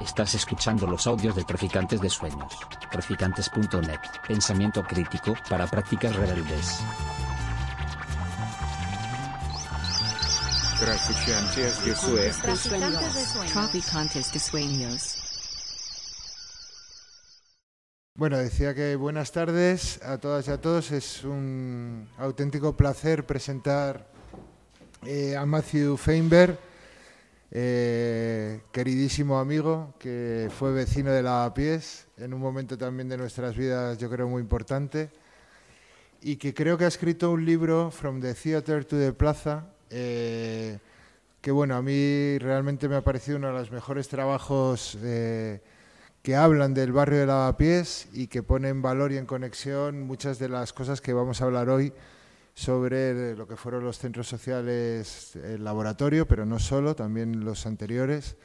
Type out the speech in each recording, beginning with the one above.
Estás escuchando los audios de Traficantes de Sueños. Traficantes.net. Pensamiento crítico para prácticas rebeldes. Traficantes de Sueños. Traficantes de sueños. Bueno, decía que buenas tardes a todas y a todos. Es un auténtico placer presentar eh, a Matthew Feinberg, eh, queridísimo amigo que fue vecino de Lavapiés en un momento también de nuestras vidas, yo creo, muy importante, y que creo que ha escrito un libro, From the Theater to the Plaza, eh, que bueno, a mí realmente me ha parecido uno de los mejores trabajos eh, que hablan del barrio de Lavapiés y que pone en valor y en conexión muchas de las cosas que vamos a hablar hoy sobre lo que fueron los centros sociales, el laboratorio, pero no solo, también los anteriores.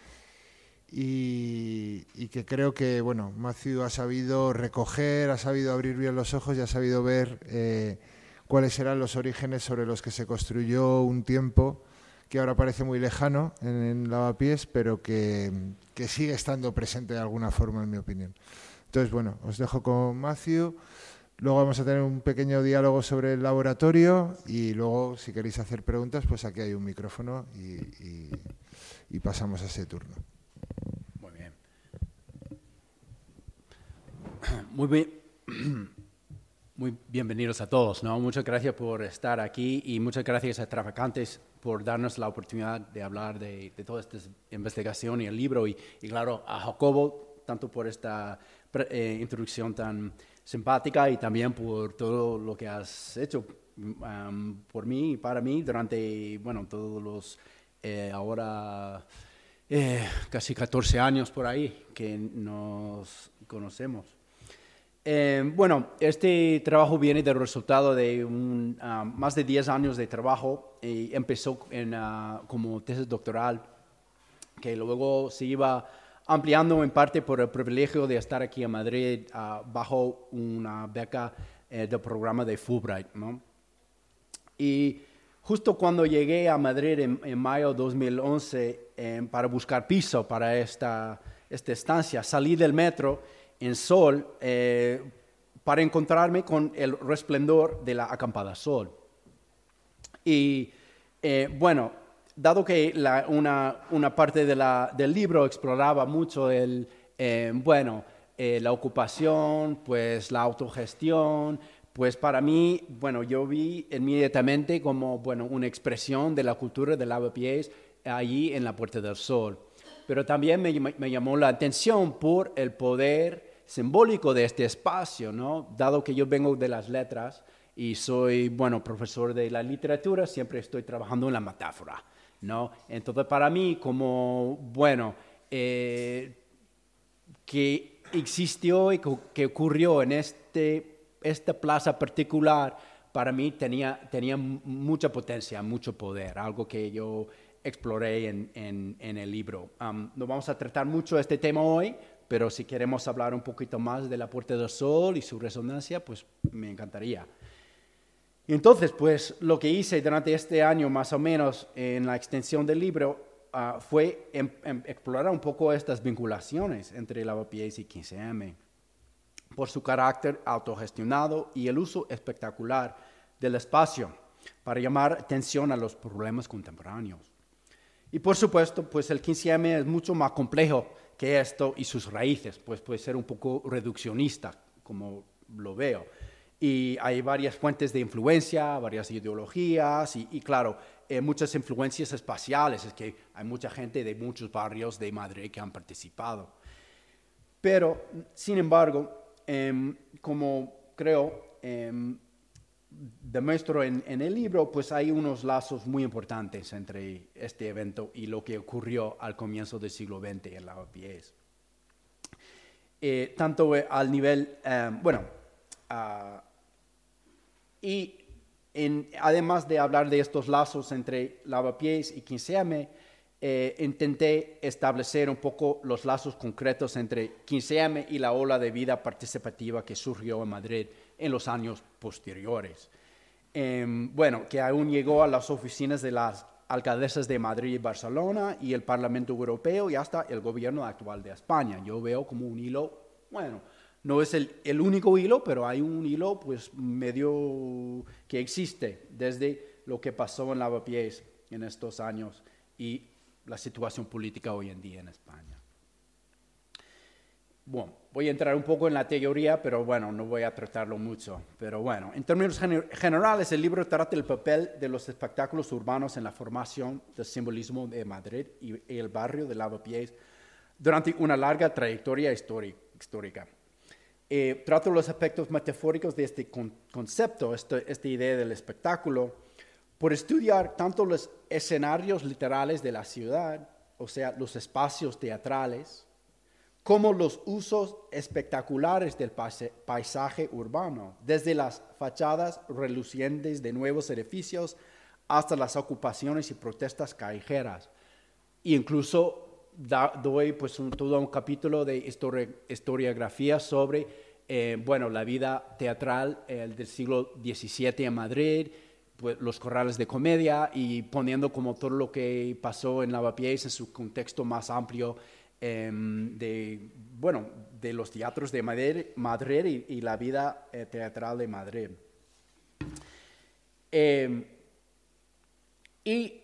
Y, que creo que bueno, Matthew ha sabido recoger, ha sabido abrir bien los ojos y ha sabido ver eh, cuáles eran los orígenes sobre los que se construyó un tiempo que ahora parece muy lejano en, en Lavapiés, pero que, que sigue estando presente de alguna forma, en mi opinión. Entonces, bueno, os dejo con Matthew. Luego vamos a tener un pequeño diálogo sobre el laboratorio y luego, si queréis hacer preguntas, pues aquí hay un micrófono y, pasamos a ese turno. Muy bien. Muy bien. Muy bienvenidos a todos, ¿no? Muchas gracias por estar aquí y muchas gracias a Traficantes por darnos la oportunidad de hablar de, de toda esta investigación y el libro y, claro, a Jacobo, tanto por esta eh, introducción tan simpática y también por todo lo que has hecho um, por mí y para mí durante, bueno, todos los, eh, ahora eh, casi 14 años por ahí que nos conocemos. Eh, bueno, este trabajo viene del resultado de un, ah, más de 10 años de trabajo y empezó en, ah, como tesis doctoral que luego se iba ampliando en parte por el privilegio de estar aquí en Madrid ah, bajo una beca eh, del programa de Fulbright. ¿no? Y justo cuando llegué a Madrid en, mayo de 2011 eh, para buscar piso para esta, esta estancia, salí del metro en Sol eh, para encontrarme con el resplendor de la acampada Sol. Y eh, bueno, dado que una, una parte del libro exploraba mucho el, eh, bueno, eh, la ocupación, pues la autogestión, pues para mí, bueno, yo vi inmediatamente como, bueno, una expresión de la cultura del lavapiés allí en la Puerta del Sol. Pero también me, me llamó la atención por el poder simbólico de este espacio, ¿no? Dado que yo vengo de las letras y soy, bueno, profesor de la literatura, siempre estoy trabajando en la metáfora, ¿no? Entonces, para mí, como, bueno, eh, que existió y que ocurrió en este, esta plaza particular, para mí tenía, tenía mucha potencia, mucho poder, algo que yo exploré en, en- el libro. No vamos a tratar mucho este tema hoy, pero si queremos hablar un poquito más de la Puerta del Sol y su resonancia, pues me encantaría. Entonces, pues lo que hice durante este año más o menos en la extensión del libro ah, fue em- em- explorar un poco estas vinculaciones entre Lavapiés y 15M por su carácter autogestionado y el uso espectacular del espacio para llamar atención a los problemas contemporáneos. Y por supuesto, pues el 15M es mucho más complejo que esto y sus raíces, pues puede ser un poco reduccionista, como lo veo. Y hay varias fuentes de influencia, varias ideologías y, y claro, eh, muchas influencias espaciales, es que hay mucha gente de muchos barrios de Madrid que han participado. Pero, sin embargo, em, como creo, em, demuestro en, en el libro, pues hay unos lazos muy importantes entre este evento y lo que ocurrió al comienzo del siglo XX en Lavapiés. Eh, tanto eh, al nivel, eh, bueno, ah, y en- además de hablar de estos lazos entre Lavapiés y 15M, eh, intenté establecer un poco los lazos concretos entre 15M y la ola de vida participativa que surgió en Madrid en los años posteriores. Em, bueno, que aún llegó a las oficinas de las alcaldesas de Madrid y Barcelona y el Parlamento Europeo y hasta el gobierno actual de España. Yo veo como un hilo, bueno, no es el, único hilo, pero hay un hilo pues medio que existe desde lo que pasó en Lavapiés en estos años y la situación política hoy en día en España. Bueno, voy a entrar un poco en la teoría, pero bueno, no voy a tratarlo mucho. Pero bueno, en términos generales, el libro trata el papel de los espectáculos urbanos en la formación del simbolismo de Madrid y, el barrio de Lavapiés durante una larga trayectoria histórica. Eh, trata los aspectos metafóricos de este concepto, esta idea del espectáculo, por estudiar tanto los escenarios literales de la ciudad, o sea, los espacios teatrales, como los usos espectaculares del paisaje urbano, desde las fachadas relucientes de nuevos edificios hasta las ocupaciones y protestas callejeras. E incluso doy pues todo un capítulo de historiografía sobre eh, bueno, la vida teatral del siglo XVII en Madrid, pues, los corrales de comedia y poniendo como todo lo que pasó en Lavapiés en su contexto más amplio Em, de, bueno, de los teatros de Madrid, y, la vida eh, teatral de Madrid. Em, y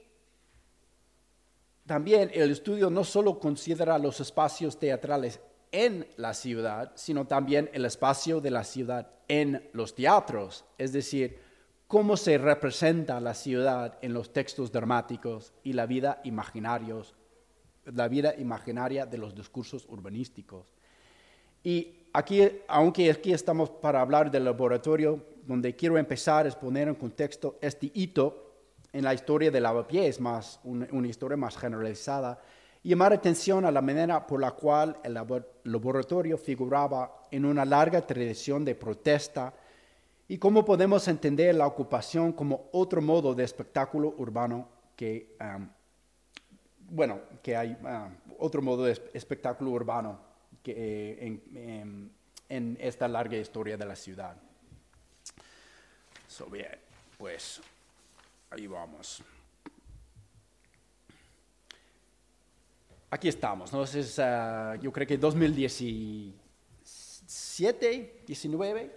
también el estudio no solo considera los espacios teatrales en la ciudad, sino también el espacio de la ciudad en los teatros, es decir, cómo se representa la ciudad en los textos dramáticos y la vida imaginarios la vida imaginaria de los discursos urbanísticos. Y aquí, aunque aquí estamos para hablar del laboratorio, donde quiero empezar es poner en contexto este hito en la historia de Lavapiés, más una, historia más generalizada, llamar atención a la manera por la cual el laboratorio figuraba en una larga tradición de protesta y cómo podemos entender la ocupación como otro modo de espectáculo urbano que bueno, que hay otro modo de espectáculo urbano que, eh, en, esta larga historia de la ciudad. So, bien, pues ahí vamos. Aquí estamos, ¿no? Es, uh, yo creo que 2017, 19,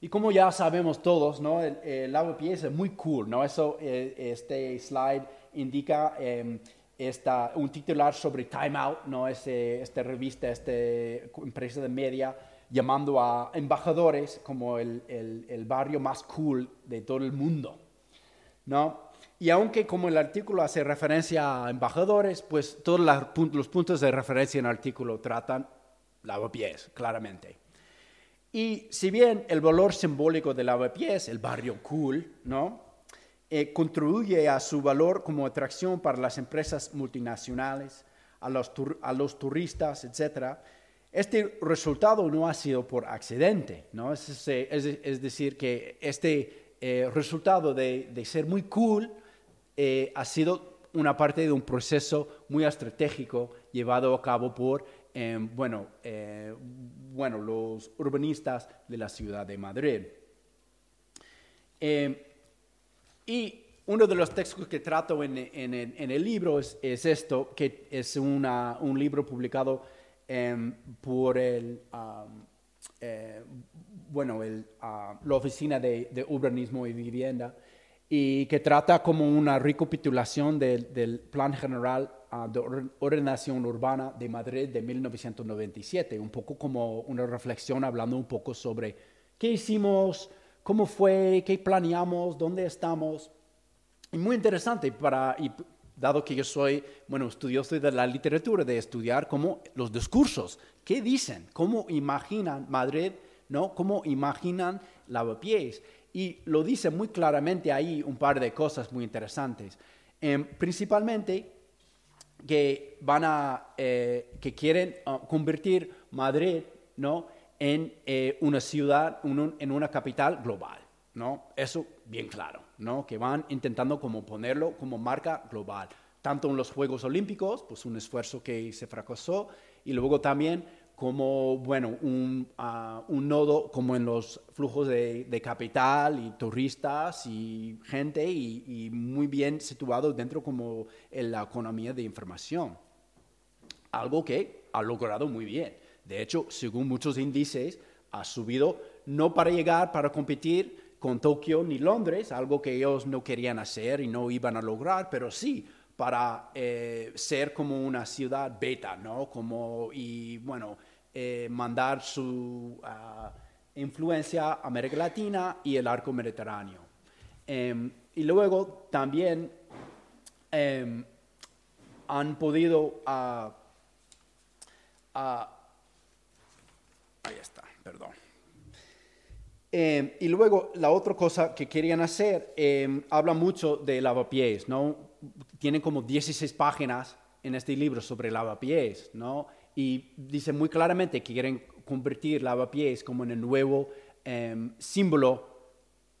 y como ya sabemos todos, ¿no? El, el es muy cool, ¿no? Eso, eh, este slide indica... Eh, esta, un titular sobre Time Out, ¿no? esta revista, esta empresa de media, llamando a embajadores como el, el, barrio más cool de todo el mundo. ¿No? Y aunque como el artículo hace referencia a embajadores, pues todos los puntos de referencia en el artículo tratan lavapiés, claramente. Y si bien el valor simbólico de lavapiés, el barrio cool, ¿no? Eh, contribuye a su valor como atracción para las empresas multinacionales, a los, a los turistas, etc., este resultado no ha sido por accidente, ¿no? es, es, decir, que este eh, resultado de, ser muy cool eh, ha sido una parte de un proceso muy estratégico llevado a cabo por bueno, bueno, los urbanistas de la ciudad de Madrid. Y uno de los textos que trato en, el libro es, esto, que es un libro publicado em, por el, eh, bueno, ah, la Oficina de, Urbanismo y Vivienda, y que trata como una recapitulación del, Plan General ah, de Ordenación Urbana de Madrid de 1997, un poco como una reflexión hablando un poco sobre qué hicimos, cómo fue, qué planeamos, dónde estamos. Y muy interesante para, y dado que yo soy, bueno, estudioso de la literatura, de estudiar cómo los discursos, qué dicen, cómo imaginan Madrid, ¿no? Cómo imaginan Lavapiés. Y lo dice muy claramente ahí un par de cosas muy interesantes. Em, principalmente que van a, eh, que quieren ah, convertir Madrid, ¿no? en eh, una ciudad, en una capital global, ¿no? Eso bien claro, ¿no? Que van intentando como ponerlo como marca global, tanto en los Juegos Olímpicos, pues un esfuerzo que se fracasó, y luego también como, bueno, un, ah, un nodo como en los flujos de, capital y turistas y gente y, y muy bien situado dentro como en la economía de información. Algo que ha logrado muy bien. De hecho, según muchos índices, ha subido no para llegar, para competir con Tokio ni Londres, algo que ellos no querían hacer y no iban a lograr, pero sí para eh, ser como una ciudad beta, ¿no? Como, y bueno, eh, mandar su ah, influencia a América Latina y el arco mediterráneo. Em, y luego también em, han podido... ah, ah, ahí está, perdón. Eh, y luego la otra cosa que querían hacer, eh, habla mucho de lavapiés, ¿no? Tienen como 16 páginas en este libro sobre lavapiés, ¿no? Y dice muy claramente que quieren convertir lavapiés como en el nuevo eh, símbolo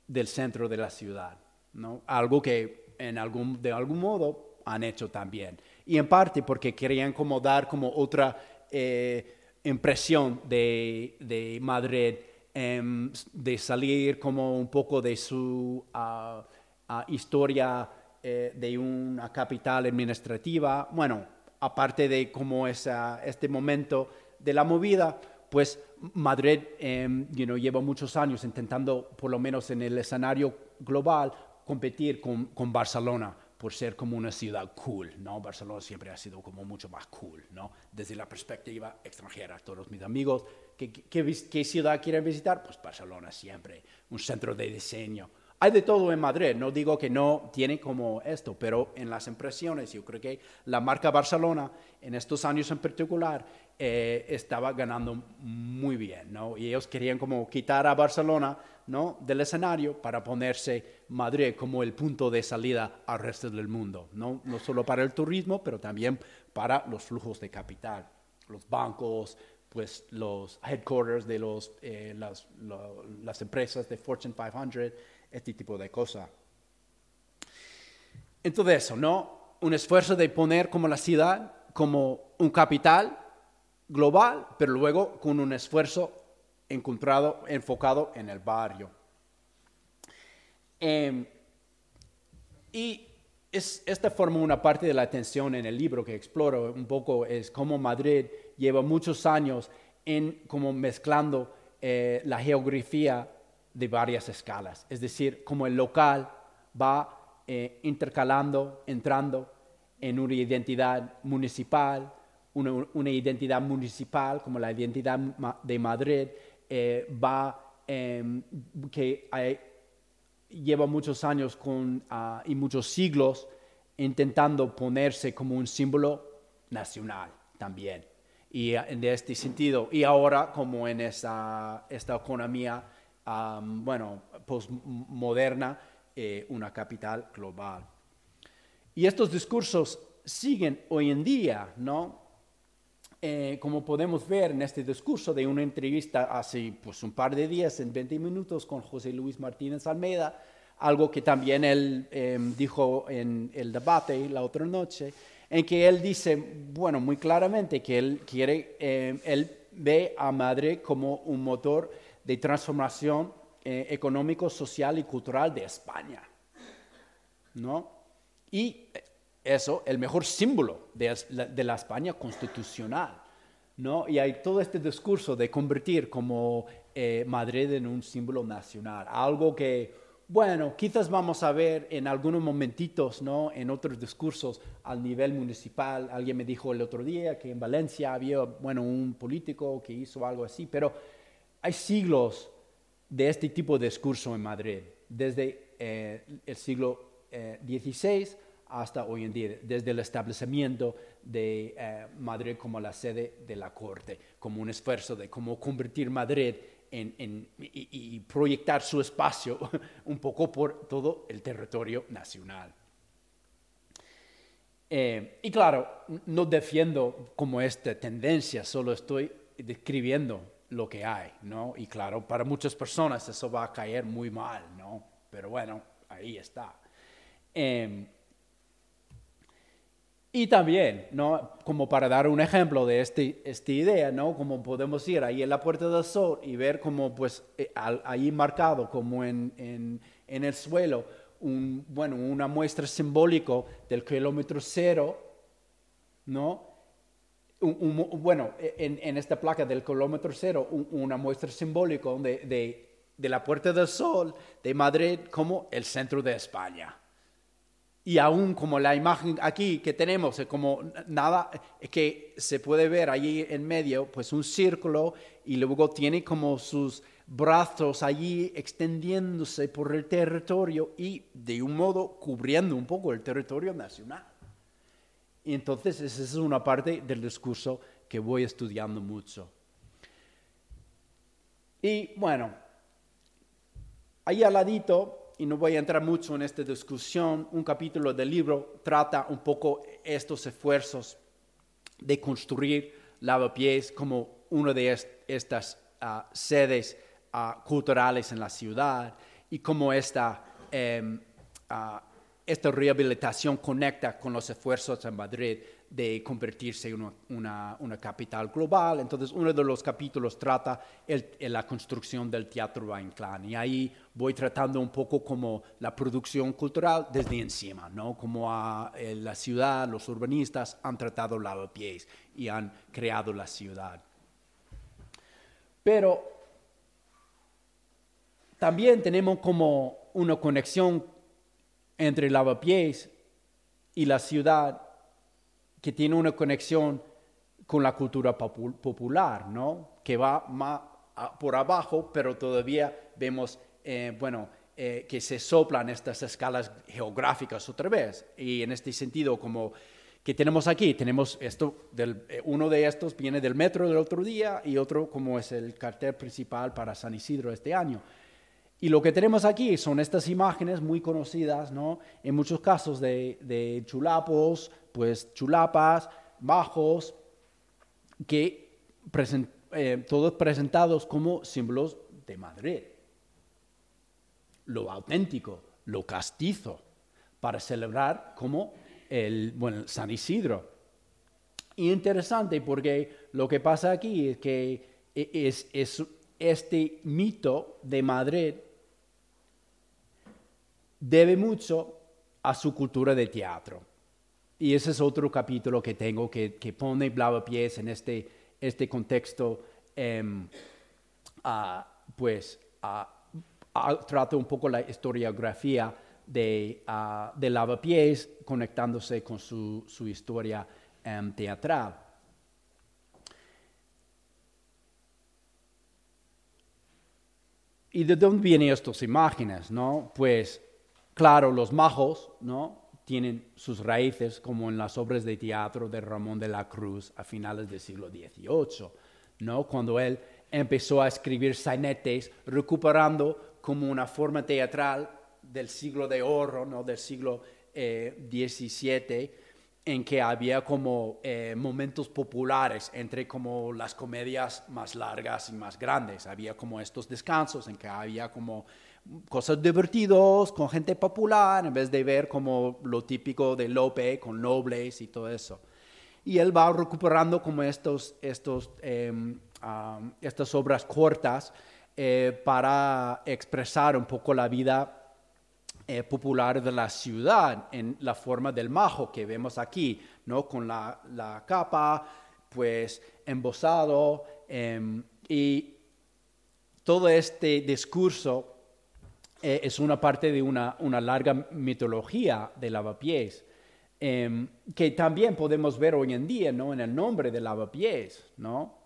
del centro de la ciudad, ¿no? Algo que en algún, de algún modo han hecho también. Y en parte porque querían como dar como otra eh, impresión de, de Madrid em, de salir como un poco de su ah, ah, historia eh, de una capital administrativa. Bueno, aparte de como esa, este momento de la movida, pues Madrid know, lleva muchos años intentando, por lo menos en el escenario global, competir con, con Barcelona por ser como una ciudad cool, ¿no? Barcelona siempre ha sido como mucho más cool, ¿no? Desde la perspectiva extranjera. Todos mis amigos, ¿qué, qué, qué ciudad quieren visitar? Pues Barcelona siempre, un centro de diseño. Hay de todo en Madrid, no digo que no tiene como esto, pero en las impresiones yo creo que la marca Barcelona en estos años en particular eh, estaba ganando muy bien, ¿no? Y ellos querían como quitar a Barcelona, ¿no? Del escenario para ponerse Madrid como el punto de salida al resto del mundo, ¿no? No solo para el turismo, pero también para los flujos de capital, los bancos, pues los headquarters de los, eh, las, empresas de Fortune 500, este tipo de cosas. Entonces eso, ¿no? Un esfuerzo de poner como la ciudad como un capital global, pero luego con un esfuerzo encontrado, enfocado en el barrio. Em, y es, esta forma una parte de la atención en el libro que exploro un poco, es cómo Madrid lleva muchos años en como mezclando eh, la geografía de varias escalas. Es decir, como el local va eh, intercalando, entrando en una identidad municipal, una, identidad municipal como la identidad de Madrid, eh, va em, que lleva muchos años con, ah, y muchos siglos intentando ponerse como un símbolo nacional también. Y en este sentido, y ahora como en esta economía, bueno, postmoderna, eh, una capital global. Y estos discursos siguen hoy en día, ¿no? Eh, como podemos ver en este discurso de una entrevista hace pues, un par de días, en 20 minutos, con José Luis Martínez Almeida, algo que también él eh, dijo en el debate la otra noche, en que él dice, bueno, muy claramente que él quiere, eh, él ve a Madrid como un motor de transformación eh, económico, social y cultural de España. ¿no? Y eso, el mejor símbolo de, la- España constitucional, ¿no? Y hay todo este discurso de convertir como eh, Madrid en un símbolo nacional, algo que, bueno, quizás vamos a ver en algunos momentitos, ¿no? En otros discursos al nivel municipal. Alguien me dijo el otro día que en Valencia había, bueno, un político que hizo algo así, pero hay siglos de este tipo de discurso en Madrid, desde eh, el siglo eh, XVI hasta hoy en día, desde el establecimiento de eh, Madrid como la sede de la Corte, como un esfuerzo de cómo convertir Madrid en, y, proyectar su espacio un poco por todo el territorio nacional. Eh, y claro, no defiendo como esta tendencia, solo estoy describiendo lo que hay, ¿no? Y claro, para muchas personas eso va a caer muy mal, ¿no? Pero bueno, ahí está. Em, Y también, ¿no? como para dar un ejemplo de este, esta idea, ¿no? como podemos ir ahí en la Puerta del Sol y ver como pues eh, ahí marcado como en, en- en el suelo, un, bueno, una muestra simbólica del kilómetro cero, ¿no? Bueno, en, en esta placa del kilómetro cero, un- una muestra simbólica de, de- la Puerta del Sol de Madrid como el centro de España. Y aún como la imagen aquí que tenemos, como nada que se puede ver allí en medio, pues un círculo y luego tiene como sus brazos allí extendiéndose por el territorio y de un modo cubriendo un poco el territorio nacional. Y entonces esa es una parte del discurso que voy estudiando mucho. Y bueno, ahí al ladito, y no voy a entrar mucho en esta discusión, un capítulo del libro trata un poco estos esfuerzos de construir lavapiés como una de est- estas ah, sedes ah, culturales en la ciudad y cómo esta, em, ah, esta rehabilitación conecta con los esfuerzos en Madrid de convertirse en una, capital global. Entonces, uno de los capítulos trata la construcción del Teatro Inclán y ahí voy tratando un poco como la producción cultural desde encima, ¿no? Como a, eh, la ciudad, los urbanistas han tratado lavapiés y han creado la ciudad. Pero también tenemos como una conexión entre lavapiés y la ciudad que tiene una conexión con la cultura popu- popular, ¿no? Que va más por abajo, pero todavía vemos, eh, bueno, eh, que se soplan estas escalas geográficas otra vez. Y en este sentido, como que tenemos aquí, tenemos esto, del, eh, uno de estos viene del metro del otro día y otro como es el cartel principal para San Isidro este año. Y lo que tenemos aquí son estas imágenes muy conocidas, ¿no? En muchos casos de, chulapos, pues chulapas, bajos, que eh, todos presentados como símbolos de Madrid. Lo auténtico, lo castizo, para celebrar como el, bueno, San Isidro. Y interesante porque lo que pasa aquí es que e- es este mito de Madrid debe mucho a su cultura de teatro. Y ese es otro capítulo que tengo que, que pone Blavapiés en este, este contexto, ah, pues trata un poco la historiografía de, de Lavapiés conectándose con su, su historia em, teatral. ¿Y de dónde vienen estas imágenes? ¿no? Pues, claro, los majos ¿no? tienen sus raíces como en las obras de teatro de Ramón de la Cruz a finales del siglo XVIII, ¿no? cuando él empezó a escribir sainetes recuperando como una forma teatral del siglo de oro, ¿no? del siglo eh, XVII, en que había como eh, momentos populares entre como las comedias más largas y más grandes. Había como estos descansos en que había como cosas divertidos con gente popular en vez de ver como lo típico de Lope con nobles y todo eso. Y él va recuperando como estos, estos, eh, um, estas obras cortas eh, para expresar un poco la vida eh, popular de la ciudad en la forma del majo que vemos aquí, ¿no? Con la, la capa, pues embosado em, y todo este discurso eh, es una parte de una, una larga mitología de lavapiés em, que también podemos ver hoy en día, ¿no? En el nombre de lavapiés, ¿no?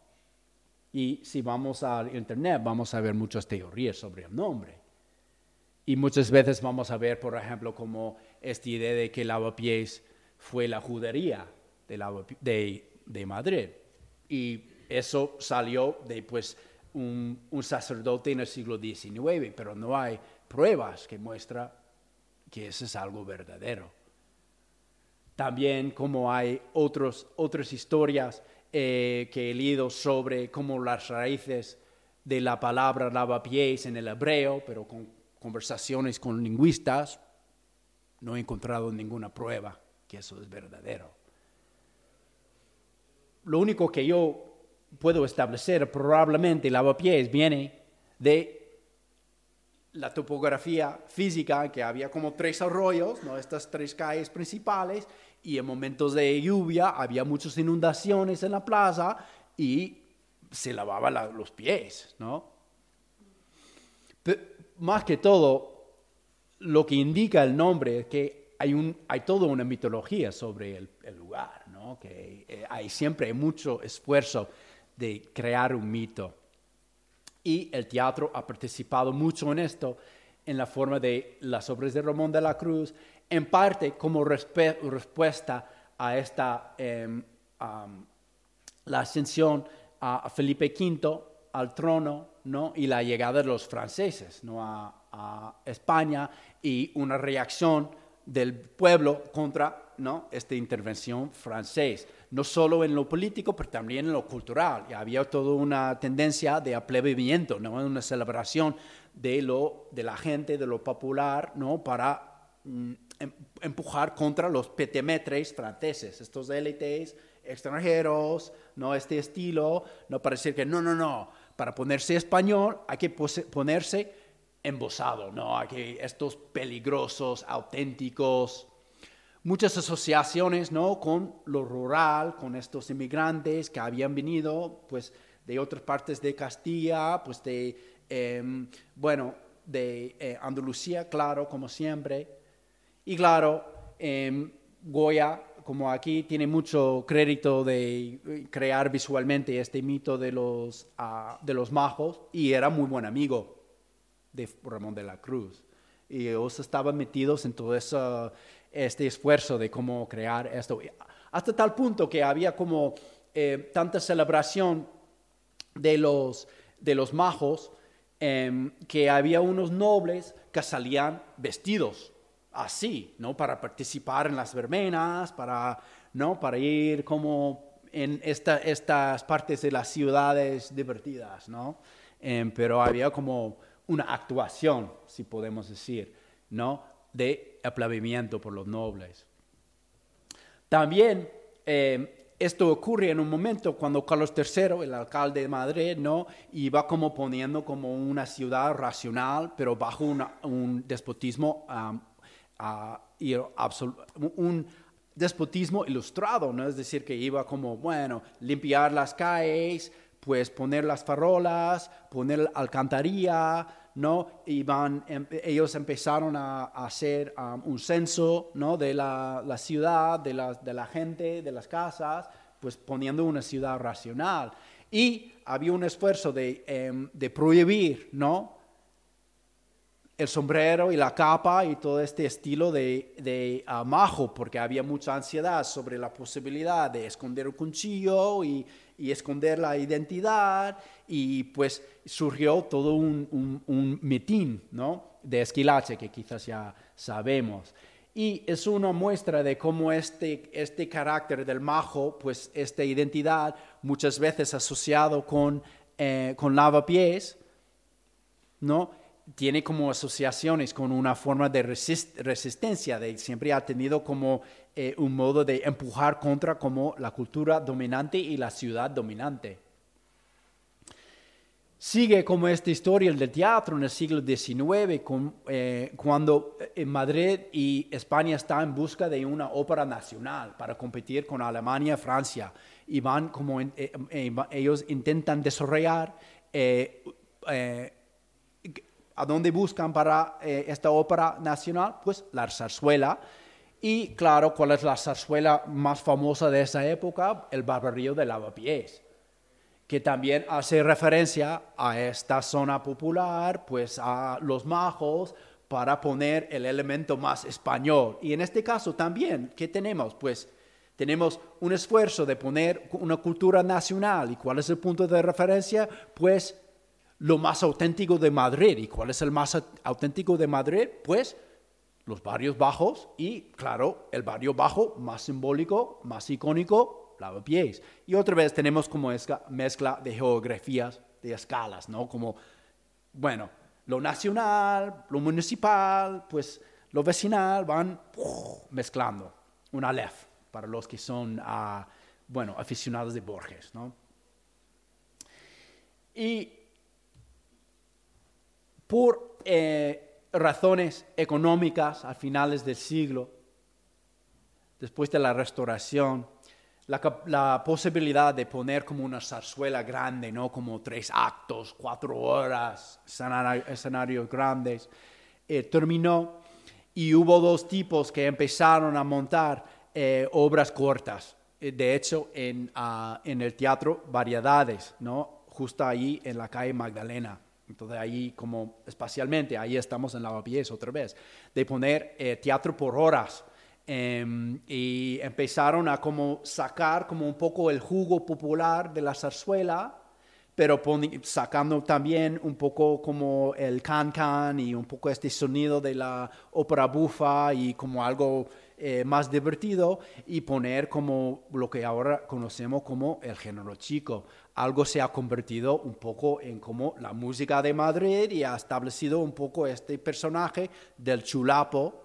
Y si vamos al internet vamos a ver muchas teorías sobre el nombre. Y muchas veces vamos a ver, por ejemplo, como esta idea de que Lavapiés fue la judería de, de, de Madrid. Y eso salió de pues, un, un sacerdote en el siglo XIX, pero no hay pruebas que muestran que eso es algo verdadero. También como hay otros, otras historias eh, que he leído sobre cómo las raíces de la palabra lavapiés en el hebreo, pero con conversaciones con lingüistas, no he encontrado ninguna prueba que eso es verdadero. lo único que yo puedo establecer, probablemente lavapiés viene de la topografía física, que había como tres arroyos, ¿no? estas tres calles principales, y en momentos de lluvia había muchas inundaciones en la plaza y se lavaba la- los pies, ¿no? Pe- más que todo, lo que indica el nombre es que hay, un, hay toda una mitología sobre el, el lugar, ¿no? que eh, hay siempre mucho esfuerzo de crear un mito. Y el teatro ha participado mucho en esto, en la forma de las obras de Ramón de la Cruz, en parte como respuesta a esta, am, la ascensión a Felipe V al trono, ¿no? Y la llegada de los franceses, ¿no? A España y una reacción del pueblo contra, ¿no? Esta intervención francés, no solo en lo político, pero también en lo cultural. Y había toda una tendencia de aplebamiento, ¿no? Una celebración de lo de la gente, de lo popular, ¿no? Para mm, em- empujar contra los petemetres franceses, estos élites extranjeros, no este estilo, no para decir que no, no, no, para ponerse español hay que ponerse embosado, no, hay que estos peligrosos, auténticos, muchas asociaciones, ¿no? Con lo rural, con estos inmigrantes que habían venido, pues, de otras partes de Castilla, pues, de, em, bueno, de eh, Andalucía, claro, como siempre. Y claro, em, Goya, como aquí, tiene mucho crédito de eh, crear visualmente este mito de los, ah, de los majos y era muy buen amigo de Ramón de la Cruz. Y ellos estaban metidos en todo este esfuerzo de cómo crear esto. Hasta tal punto que había como eh, tanta celebración de los, de los majos em, que había unos nobles que salían vestidos así, ¿no? Para participar en las verbenas, para, ¿no? Para ir como en esta- estas partes de las ciudades divertidas, ¿no? Em, pero había como una actuación, si podemos decir, ¿no? De aplaudimiento por los nobles. También eh, esto ocurre en un momento cuando Carlos III, el alcalde de Madrid, ¿no? iba como poniendo como una ciudad racional, pero bajo un despotismo, un despotismo ilustrado, ¿no? es decir, que iba como, bueno, limpiar las calles, pues poner las farolas, poner alcantarilla, ¿no? Iban, em- ellos empezaron a, hacer un censo, ¿no? De la, ciudad, de la, de la gente, de las casas, pues poniendo una ciudad racional. Y había un esfuerzo de, em, de prohibir, ¿no? el sombrero y la capa y todo este estilo de, de ah, majo, porque había mucha ansiedad sobre la posibilidad de esconder un cuchillo y, y esconder la identidad, y pues surgió todo un, un, un mitin ¿no? de esquilache que quizás ya sabemos. Y es una muestra de cómo este, este carácter del majo, pues esta identidad, muchas veces asociado con, eh, con lavapiés, ¿no? Tiene como asociaciones con una forma de resist- resistencia, de siempre ha tenido como eh, un modo de empujar contra como la cultura dominante y la ciudad dominante. Sigue como esta historia del teatro en el siglo XIX, eh, cuando en Madrid y España están en busca de una ópera nacional para competir con Alemania, Francia, y van como eh, eh, va- ellos intentan desarrollar eh, eh, ¿A dónde buscan para eh, esta ópera nacional? Pues la zarzuela. Y claro, ¿cuál es la zarzuela más famosa de esa época? El barbarío de Lavapiés, que también hace referencia a esta zona popular, pues a los majos, para poner el elemento más español. Y en este caso también, ¿qué tenemos? Pues tenemos un esfuerzo de poner una cultura nacional. ¿Y cuál es el punto de referencia? Pues lo más auténtico de Madrid. ¿Y cuál es el más auténtico de Madrid? Pues los barrios bajos y, claro, el barrio bajo más simbólico, más icónico, Lavapiés. Y otra vez tenemos como mezcla de geografías, de escalas, ¿no? Como, bueno, lo nacional, lo municipal, pues lo vecinal van mezclando. Un alef para los que son ah, bueno, aficionados de Borges, ¿no? Y por eh, razones económicas a finales del siglo, después de la restauración, la, posibilidad de poner como una zarzuela grande, ¿no? como tres actos, cuatro horas, escenarios grandes, eh, terminó y hubo dos tipos que empezaron a montar eh, obras cortas. Eh, de hecho, en, ah, en el teatro Variedades, ¿no? justo ahí en la calle Magdalena. Entonces ahí como espacialmente, ahí estamos en Lavapiés otra vez, de poner teatro por horas Em, y empezaron a como sacar como un poco el jugo popular de la zarzuela, pero sacando también un poco como el can-can y un poco este sonido de la ópera bufa y como algo eh, más divertido y poner como lo que ahora conocemos como el género chico. Algo se ha convertido un poco en como la música de Madrid y ha establecido un poco este personaje del chulapo,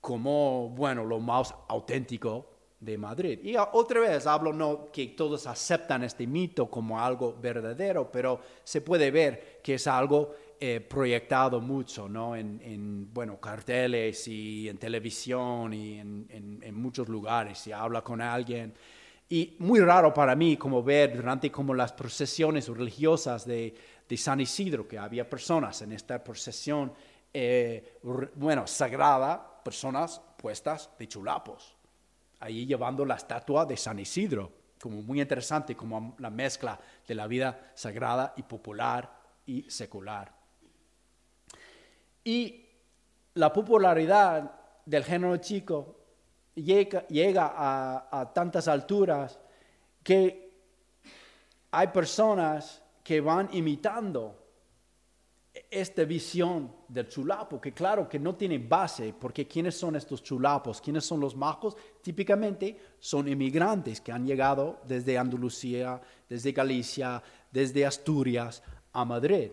como, bueno, lo más auténtico de Madrid. Y otra vez hablo no que todos aceptan este mito como algo verdadero, pero se puede ver que es algo eh, proyectado mucho, ¿no? En, bueno, carteles y en televisión y en, muchos lugares. Si habla con alguien. Y muy raro para mí como ver durante como las procesiones religiosas de, de San Isidro, que había personas en esta procesión, eh, bueno, sagrada, personas puestas de chulapos, ahí llevando la estatua de San Isidro, como muy interesante, como la mezcla de la vida sagrada y popular y secular. Y la popularidad del género chico llega, llega a, tantas alturas que hay personas que van imitando esta visión del chulapo, que claro que no tiene base, porque ¿quiénes son estos chulapos? ¿Quiénes son los majos? Típicamente son inmigrantes que han llegado desde Andalucía, desde Galicia, desde Asturias a Madrid.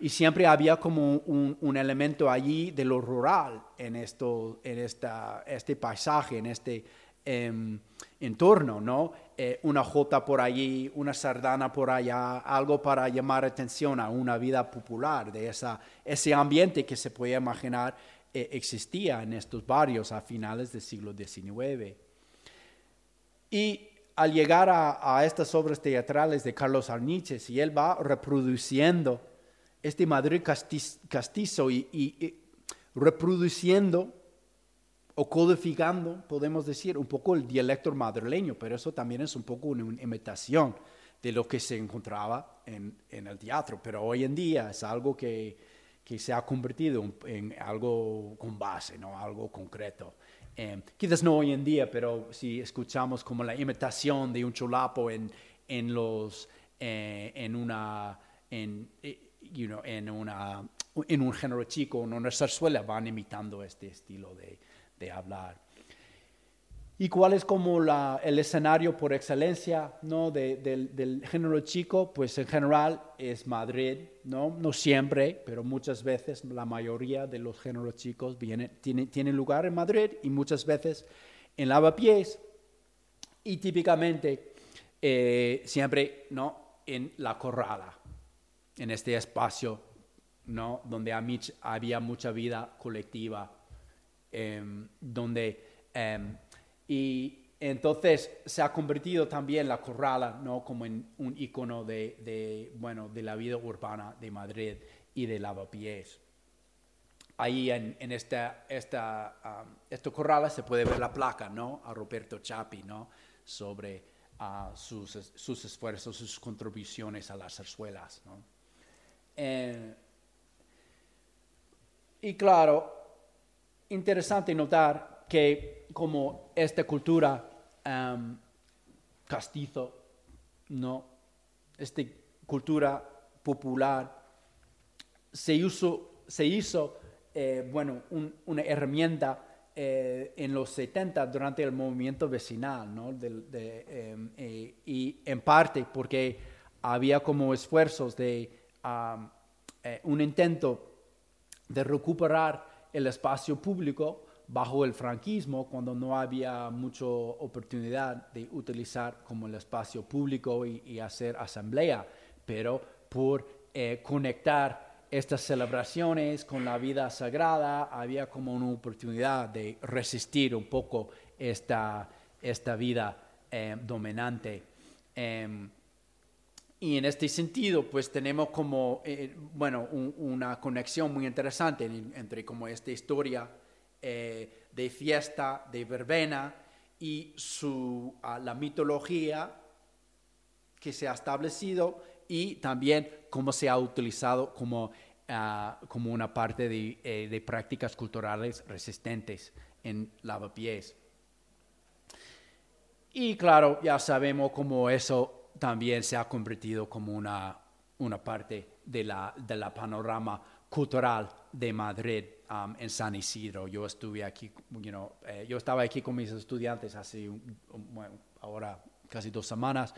Y siempre había como un, elemento allí de lo rural en, esto, en esta, este paisaje, en este em, entorno, ¿no? Eh, una jota por allí, una sardana por allá, algo para llamar atención a una vida popular, de esa, ese ambiente que se puede imaginar eh, existía en estos barrios a finales del siglo XIX. Y al llegar a, estas obras teatrales de Carlos Arniches, y él va reproduciendo este Madrid castizo y reproduciendo o codificando, podemos decir, un poco el dialecto madrileño, pero eso también es un poco una imitación de lo que se encontraba en, el teatro. Pero hoy en día es algo que, se ha convertido en algo con base, ¿no? algo concreto. Eh, quizás no hoy en día, pero si escuchamos como la imitación de un chulapo en, en, los, eh, en, una, eh, en, una, en un género chico, en una zarzuela, van imitando este estilo de, de hablar. ¿Y cuál es como la, el escenario por excelencia ¿no? del género chico? Pues en general es Madrid, ¿no? no siempre, pero muchas veces la mayoría de los géneros chicos viene, tiene, tienen lugar en Madrid y muchas veces en lavapiés y típicamente eh, siempre ¿no? en la corrala, en este espacio ¿no? donde había mucha vida colectiva Em, donde, em, y entonces se ha convertido también la corrala ¿no? como en un icono de, bueno, de la vida urbana de Madrid y de lavapiés. Ahí en, en esta, esta, esta corrala se puede ver la placa ¿no? a Roberto Chapi ¿no? sobre uh, sus, sus, esfuerzos, sus contribuciones a las zarzuelas. ¿no? Eh, y claro, interesante notar que como esta cultura um, castizo, ¿no? esta cultura popular, se, se hizo eh, bueno, una herramienta eh, en los 70 durante el movimiento vecinal, ¿no? Em, y en parte porque había como esfuerzos de un intento de recuperar el espacio público bajo el franquismo, cuando no había mucha oportunidad de utilizar como el espacio público y, y hacer asamblea, pero por eh, conectar estas celebraciones con la vida sagrada, había como una oportunidad de resistir un poco esta, esta vida eh, dominante. Em, y en este sentido, pues tenemos como, eh, bueno, un- una conexión muy interesante en- entre como esta historia eh, de fiesta, de verbena y su, ah, la mitología que se ha establecido y también cómo se ha utilizado como, ah, como una parte de, eh, de prácticas culturales resistentes en lavapiés. Y claro, ya sabemos cómo eso también se ha convertido como una, una parte de la, de la panorama cultural de Madrid um, en San Isidro. Yo estuve aquí, you know, eh, yo estaba aquí con mis estudiantes hace, bueno, ahora casi dos semanas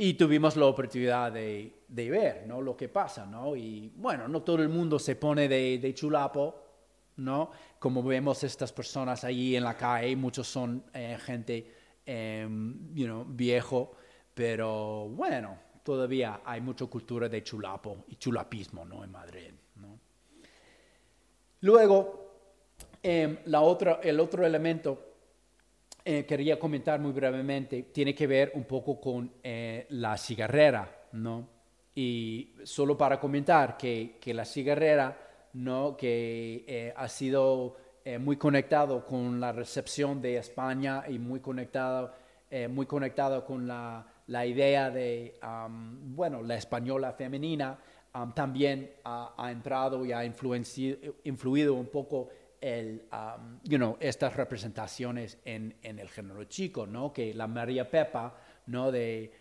y tuvimos la oportunidad de, de ver ¿no? lo que pasa, ¿no? Y bueno, no todo el mundo se pone de, de chulapo, ¿no? Como vemos estas personas allí en la calle, muchos son eh, gente, em, you know, viejo, pero bueno, todavía hay mucha cultura de chulapo y chulapismo, ¿no? En Madrid, ¿no? Luego, em, la otra, el otro elemento eh, quería comentar muy brevemente, tiene que ver un poco con eh, la cigarrera, ¿no? Y solo para comentar que, que la cigarrera, ¿no? Que eh, ha sido eh, muy conectado con la recepción de España y muy conectado, eh, muy conectado con la, la idea de, am, bueno, la española femenina, am, también ha, ha entrado y ha influido un poco el, um, you know, estas representaciones en, en el género chico, ¿no? Que la María Pepa, ¿no? De,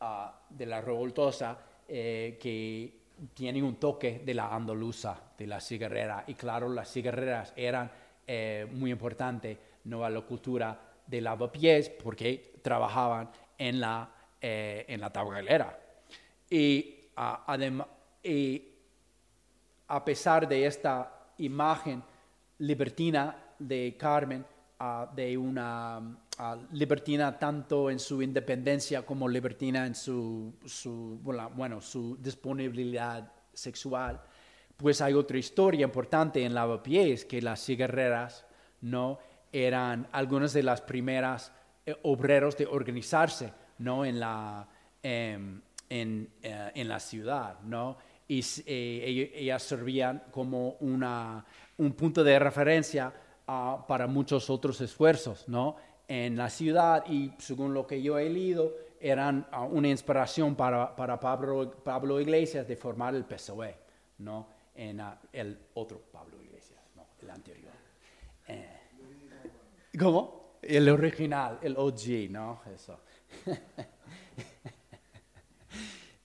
ah, de la revoltosa, eh, que tiene un toque de la andaluza, de la cigarrera. Y claro, las cigarreras eran eh, muy importantes, ¿no? A la cultura de lavapiés, porque trabajaban en la, eh, en la tabacalera. Y, adem- y a pesar de esta imagen libertina de Carmen, ah, de una ah, libertina tanto en su independencia como libertina en su, su, bueno, su disponibilidad sexual, pues hay otra historia importante en Lavapiés, que las cigarreras no eran algunas de las primeras eh, obreros de organizarse no en la em, en, eh, en la ciudad, ¿no? Y eh, ellas servían como una, un punto de referencia ah, para muchos otros esfuerzos, ¿no? En la ciudad y según lo que yo he leído, eran ah, una inspiración para, para Pablo, Pablo Iglesias de formar el PSOE, ¿no? En ah, el otro Pablo Iglesias, ¿no? El anterior. ¿Cómo? El original, el OG, ¿no? Eso.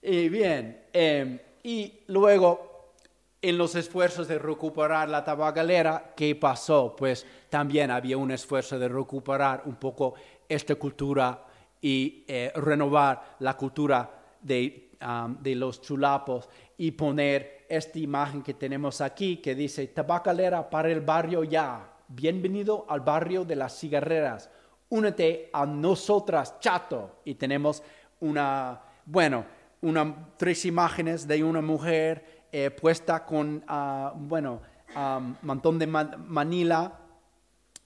Y bien, eh, y luego en los esfuerzos de recuperar la tabacalera, ¿qué pasó? Pues también había un esfuerzo de recuperar un poco esta cultura y eh, renovar la cultura de, de los chulapos y poner esta imagen que tenemos aquí que dice tabacalera para el barrio ya. Bienvenido al barrio de las cigarreras. Únete a nosotras, chato. Y tenemos una, bueno, una, tres imágenes de una mujer eh, puesta con, ah, bueno, um, mantón de ma- Manila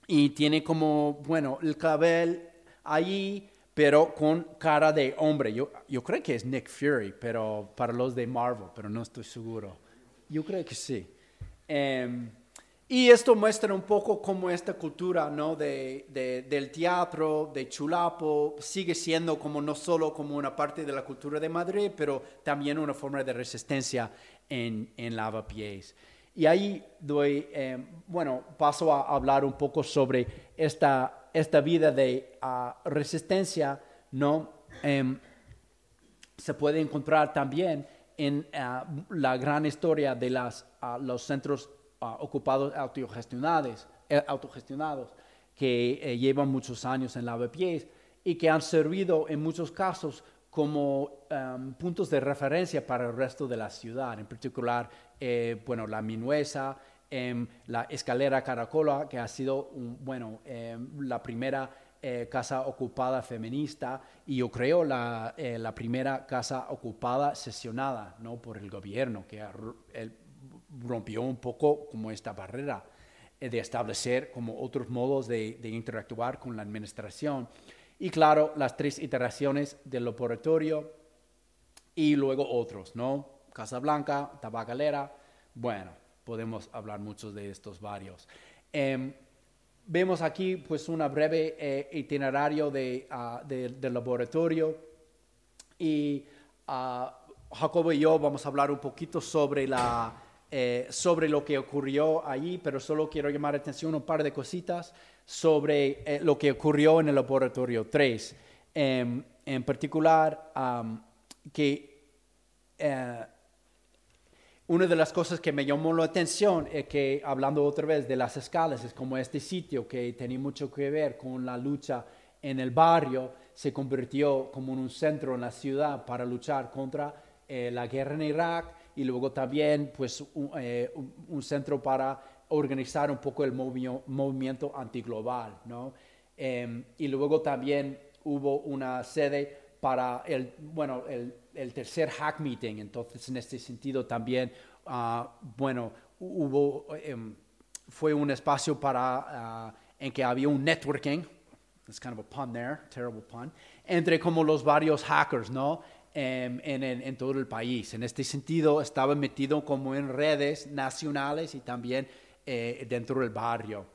y tiene como, bueno, el cabello allí, pero con cara de hombre. Yo, yo creo que es Nick Fury, pero para los de Marvel, pero no estoy seguro. Yo creo que sí. Em, y esto muestra un poco cómo esta cultura ¿no? de, de- del teatro, de Chulapo, sigue siendo como no solo como una parte de la cultura de Madrid, pero también una forma de resistencia en, en Lavapiés. Y ahí doy, eh, bueno, paso a hablar un poco sobre esta, esta vida de ah, resistencia, ¿no? Em, se puede encontrar también en ah, la gran historia de las, ah, los centros ocupados autogestionados, eh, autogestionados que eh, llevan muchos años en lavapiés y que han servido en muchos casos como em, puntos de referencia para el resto de la ciudad, en particular, eh, bueno, la Minuesa em, la escalera Caracola, que ha sido, un- bueno, em, la primera eh, casa ocupada feminista y yo creo la, la primera casa ocupada sesionada ¿no? por el gobierno, que el- rompió un poco como esta barrera eh, de establecer como otros modos de, de interactuar con la administración. Y claro, las tres iteraciones del laboratorio y luego otros, ¿no? Casa Blanca, Tabacalera, bueno, podemos hablar muchos de estos varios. Em, vemos aquí pues un breve eh, itinerario de, ah, de- del laboratorio y ah, Jacobo y yo vamos a hablar un poquito sobre, la, eh, sobre lo que ocurrió allí, pero solo quiero llamar la atención un par de cositas sobre eh, lo que ocurrió en el laboratorio 3. Em, en particular, que eh, una de las cosas que me llamó la atención es que, hablando otra vez de las escalas, es como este sitio que tenía mucho que ver con la lucha en el barrio, se convirtió como en un centro en la ciudad para luchar contra la guerra en Irak y luego también pues, un, eh, un- centro para organizar un poco el movimiento, movimiento antiglobal. ¿no? Em, y luego también hubo una sede para el, bueno, el, el tercer hack meeting. Entonces, en este sentido también, ah, bueno, hubo, em, fue un espacio para, ah, en que había un networking, it's kind of a pun there, terrible pun, entre como los varios hackers, ¿no? Em, en, en- en todo el país. En este sentido, estaba metido como en redes nacionales y también eh, dentro del barrio.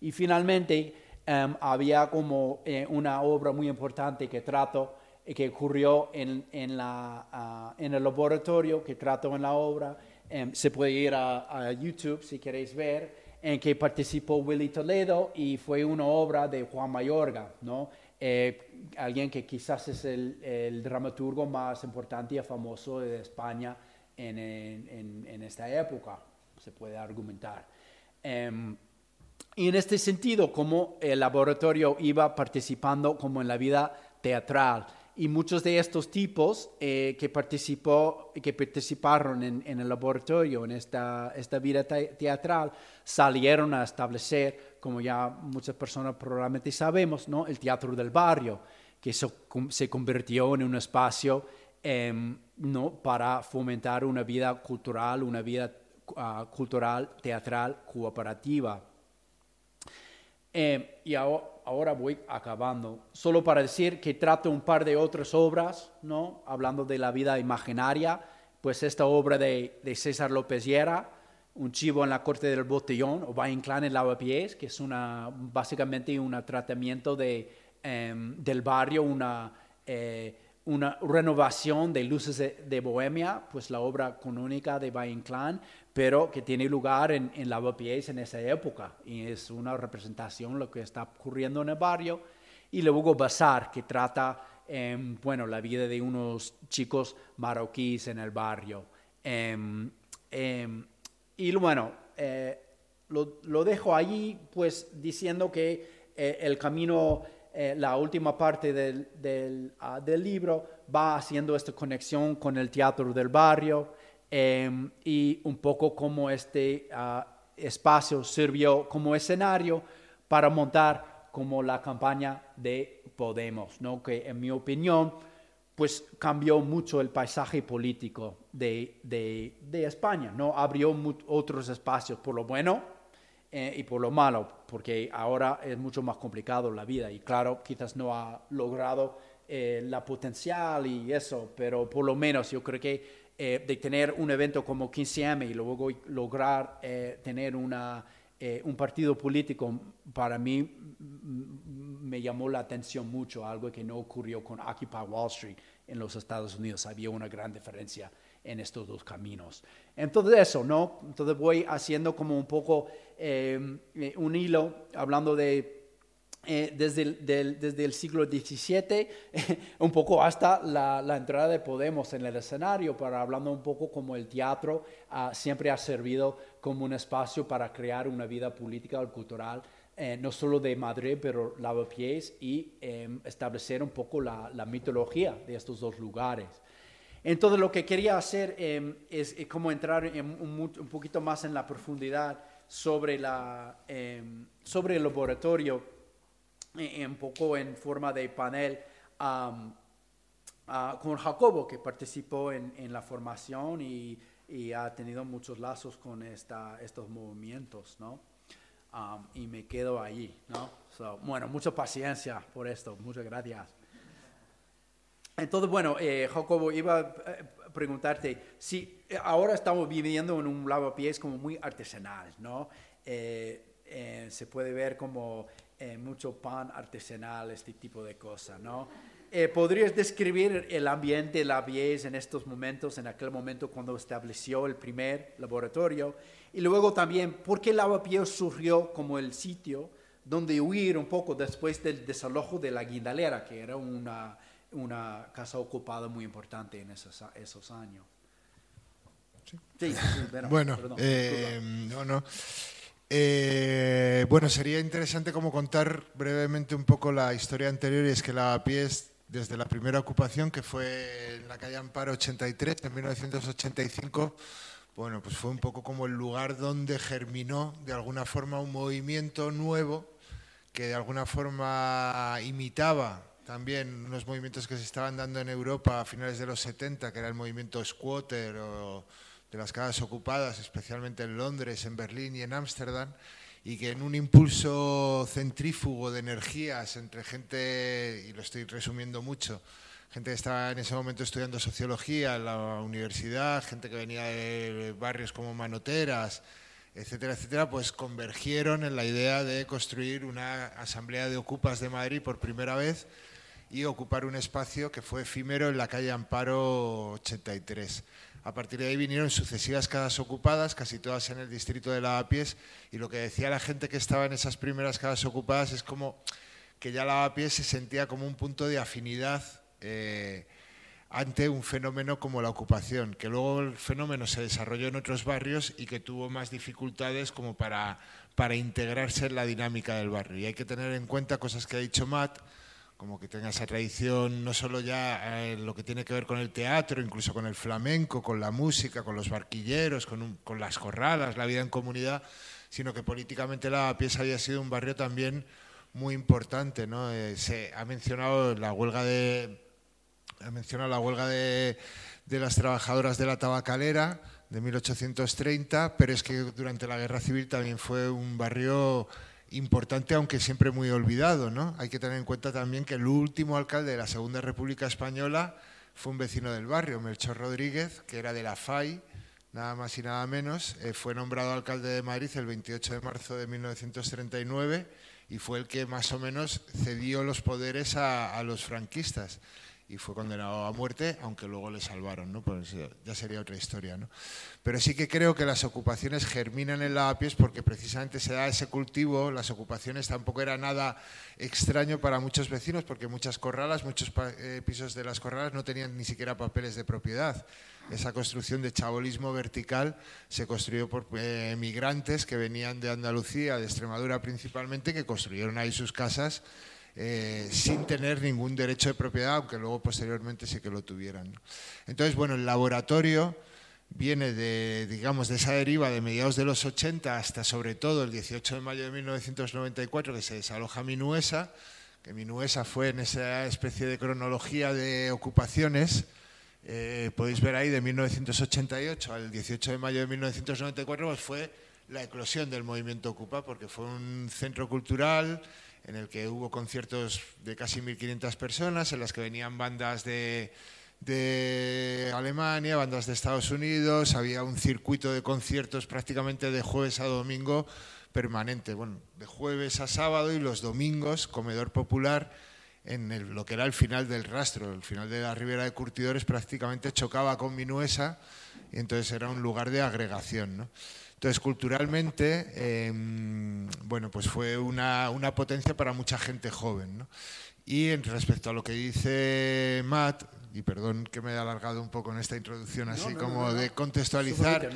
Y finalmente, em, había como eh, una obra muy importante que trato, eh, que ocurrió en, en la, ah, en el laboratorio, que trato en la obra. Em, se puede ir a, a YouTube si queréis ver, en que participó Willy Toledo y fue una obra de Juan Mayorga, ¿no? Eh, alguien que quizás es el, el dramaturgo más importante y famoso de España en, en- en- esta época, se puede argumentar. Em, y en este sentido, como el laboratorio iba participando como en la vida teatral, y muchos de estos tipos eh, que, participó, que participaron en, en el laboratorio, en esta, esta vida te- teatral, salieron a establecer, como ya muchas personas probablemente sabemos, ¿no? el teatro del barrio, que se, se convirtió en un espacio em, ¿no? para fomentar una vida cultural, una vida ah, cultural, teatral, cooperativa. Eh, y aho- ahora voy acabando. Solo para decir que trato un par de otras obras, ¿no? Hablando de la vida imaginaria, pues esta obra de, de César López Llera, Un chivo en la corte del botellón, o Va Inclán en Lavapiés, que es una, básicamente un tratamiento de, em, del barrio, una, eh, una renovación de Luces de, Bohemia, pues la obra canónica de Inclán, pero que tiene lugar en, en Lavapiés en esa época. Y es una representación de lo que está ocurriendo en el barrio. Y luego Bazar, que trata, em, bueno, la vida de unos chicos marroquíes en el barrio. Y bueno, eh, lo, lo dejo allí, pues diciendo que eh, el camino, eh, la última parte del, del, ah, del libro va haciendo esta conexión con el teatro del barrio em, y un poco cómo este ah, espacio sirvió como escenario para montar como la campaña de Podemos, ¿no? que en mi opinión pues cambió mucho el paisaje político de, de- de España, ¿no? Abrió otros espacios por lo bueno eh, y por lo malo, porque ahora es mucho más complicado la vida y claro, quizás no ha logrado eh, la potencial y eso, pero por lo menos yo creo que eh, de tener un evento como 15M y luego lograr tener una, un partido político, para mí me llamó la atención mucho, algo que no ocurrió con Occupy Wall Street en los Estados Unidos. Había una gran diferencia en estos dos caminos. Entonces eso, ¿no? Entonces voy haciendo como un poco eh, eh, un hilo, hablando de eh, desde, el, del, desde el siglo XVII, un poco hasta la, la, entrada de Podemos en el escenario, para hablando un poco como el teatro uh, siempre ha servido como un espacio para crear una vida política o cultural, eh, no solo de Madrid, pero Lavapiés, y eh, establecer un poco la, la, mitología de estos dos lugares. Entonces lo que quería hacer eh, es, como entrar en un, poquito más en la profundidad sobre, la, em, sobre el laboratorio, eh, un poco en forma de panel, am, ah, con Jacobo, que participó en, en la formación y, y ha tenido muchos lazos con esta, estos movimientos, ¿no? Um, y me quedo allí, ¿no? So, bueno, mucha paciencia por esto, muchas gracias. Entonces, bueno, eh, Jacobo, iba a eh, preguntarte, si eh, ahora estamos viviendo en un lavapiés como muy artesanal, ¿no? Se puede ver como mucho pan artesanal, este tipo de cosas, ¿no? ¿Podrías describir el ambiente de Lavapiés en estos momentos, en aquel momento cuando estableció el primer laboratorio? Y luego también, ¿por qué Lavapiés surgió como el sitio donde huir un poco después del desalojo de la Guindalera, que era una, una casa ocupada muy importante en esos, esos años? Sí, sí, bueno, Bueno, perdón, eh, no, no. Eh, bueno, sería interesante como contar brevemente un poco la historia anterior y es que Lavapiés, desde la primera ocupación, que fue en la calle Amparo 83, en 1985, bueno, pues fue un poco como el lugar donde germinó de alguna forma un movimiento nuevo que de alguna forma imitaba también unos movimientos que se estaban dando en Europa a finales de los 70, que era el movimiento squatter o de las casas ocupadas, especialmente en Londres, en Berlín y en Ámsterdam, y que en un impulso centrífugo de energías entre gente, y lo estoy resumiendo mucho, gente que estaba en ese momento estudiando sociología en la universidad, gente que venía de barrios como Manoteras, etcétera, etcétera, pues convergieron en la idea de construir una asamblea de ocupas de Madrid por primera vez y ocupar un espacio que fue efímero en la calle Amparo 83. A partir de ahí vinieron sucesivas casas ocupadas, casi todas en el distrito de Lavapiés, y lo que decía la gente que estaba en esas primeras casas ocupadas es como que ya Lavapiés se sentía como un punto de afinidad eh, ante un fenómeno como la ocupación, que luego el fenómeno se desarrolló en otros barrios y que tuvo más dificultades como para, para integrarse en la dinámica del barrio. Y hay que tener en cuenta cosas que ha dicho Matt, como que tenga esa tradición no solo ya en lo que tiene que ver con el teatro, incluso con el flamenco, con la música, con los barquilleros, con, con las corralas, la vida en comunidad, sino que políticamente la pieza había sido un barrio también muy importante. ¿no? Eh, se ha mencionado la huelga de, ha mencionado la huelga de, de las trabajadoras de la tabacalera de 1830, pero es que durante la guerra civil también fue un barrio importante, aunque siempre muy olvidado. ¿no? Hay que tener en cuenta también que el último alcalde de la Segunda República Española fue un vecino del barrio, Melchor Rodríguez, que era de la FAI, nada más y nada menos. Eh, fue nombrado alcalde de Madrid el 28 de marzo de 1939 y fue el que más o menos cedió los poderes a, a los franquistas y fue condenado a muerte, aunque luego le salvaron, ¿no? Pues eh, ya sería otra historia, ¿no? Pero sí que creo que las ocupaciones germinan en lavapiés porque precisamente se da ese cultivo, las ocupaciones tampoco era nada extraño para muchos vecinos porque muchas corralas, muchos eh, pisos de las corralas no tenían ni siquiera papeles de propiedad. Esa construcción de chabolismo vertical se construyó por eh, que venían de Andalucía, de Extremadura principalmente, que construyeron ahí sus casas eh, sin tener ningún derecho de propiedad, aunque luego posteriormente sí que lo tuvieran. Entonces, bueno, el laboratorio viene de, digamos, de esa deriva de mediados de los 80 hasta sobre todo el 18 de mayo de 1994 que se desaloja Minuesa, que Minuesa fue en esa especie de cronología de ocupaciones, eh, podéis ver ahí de 1988 al 18 de mayo de 1994, pues fue la eclosión del movimiento Ocupa, porque fue un centro cultural en el que hubo conciertos de casi 1.500 personas, en las que venían bandas de, Alemania, bandas de Estados Unidos, había un circuito de conciertos prácticamente de jueves a domingo permanente, bueno, de jueves a sábado y los domingos, comedor popular en lo que era el final del rastro, el final de la ribera de Curtidores prácticamente chocaba con Minuesa y entonces era un lugar de agregación. ¿no? Entonces, culturalmente, eh, bueno, pues fue una, una potencia para mucha gente joven. ¿no? Y en respecto a lo que dice Matt, y perdón que me he alargado un poco en esta introducción así No, no, como de contextualizar.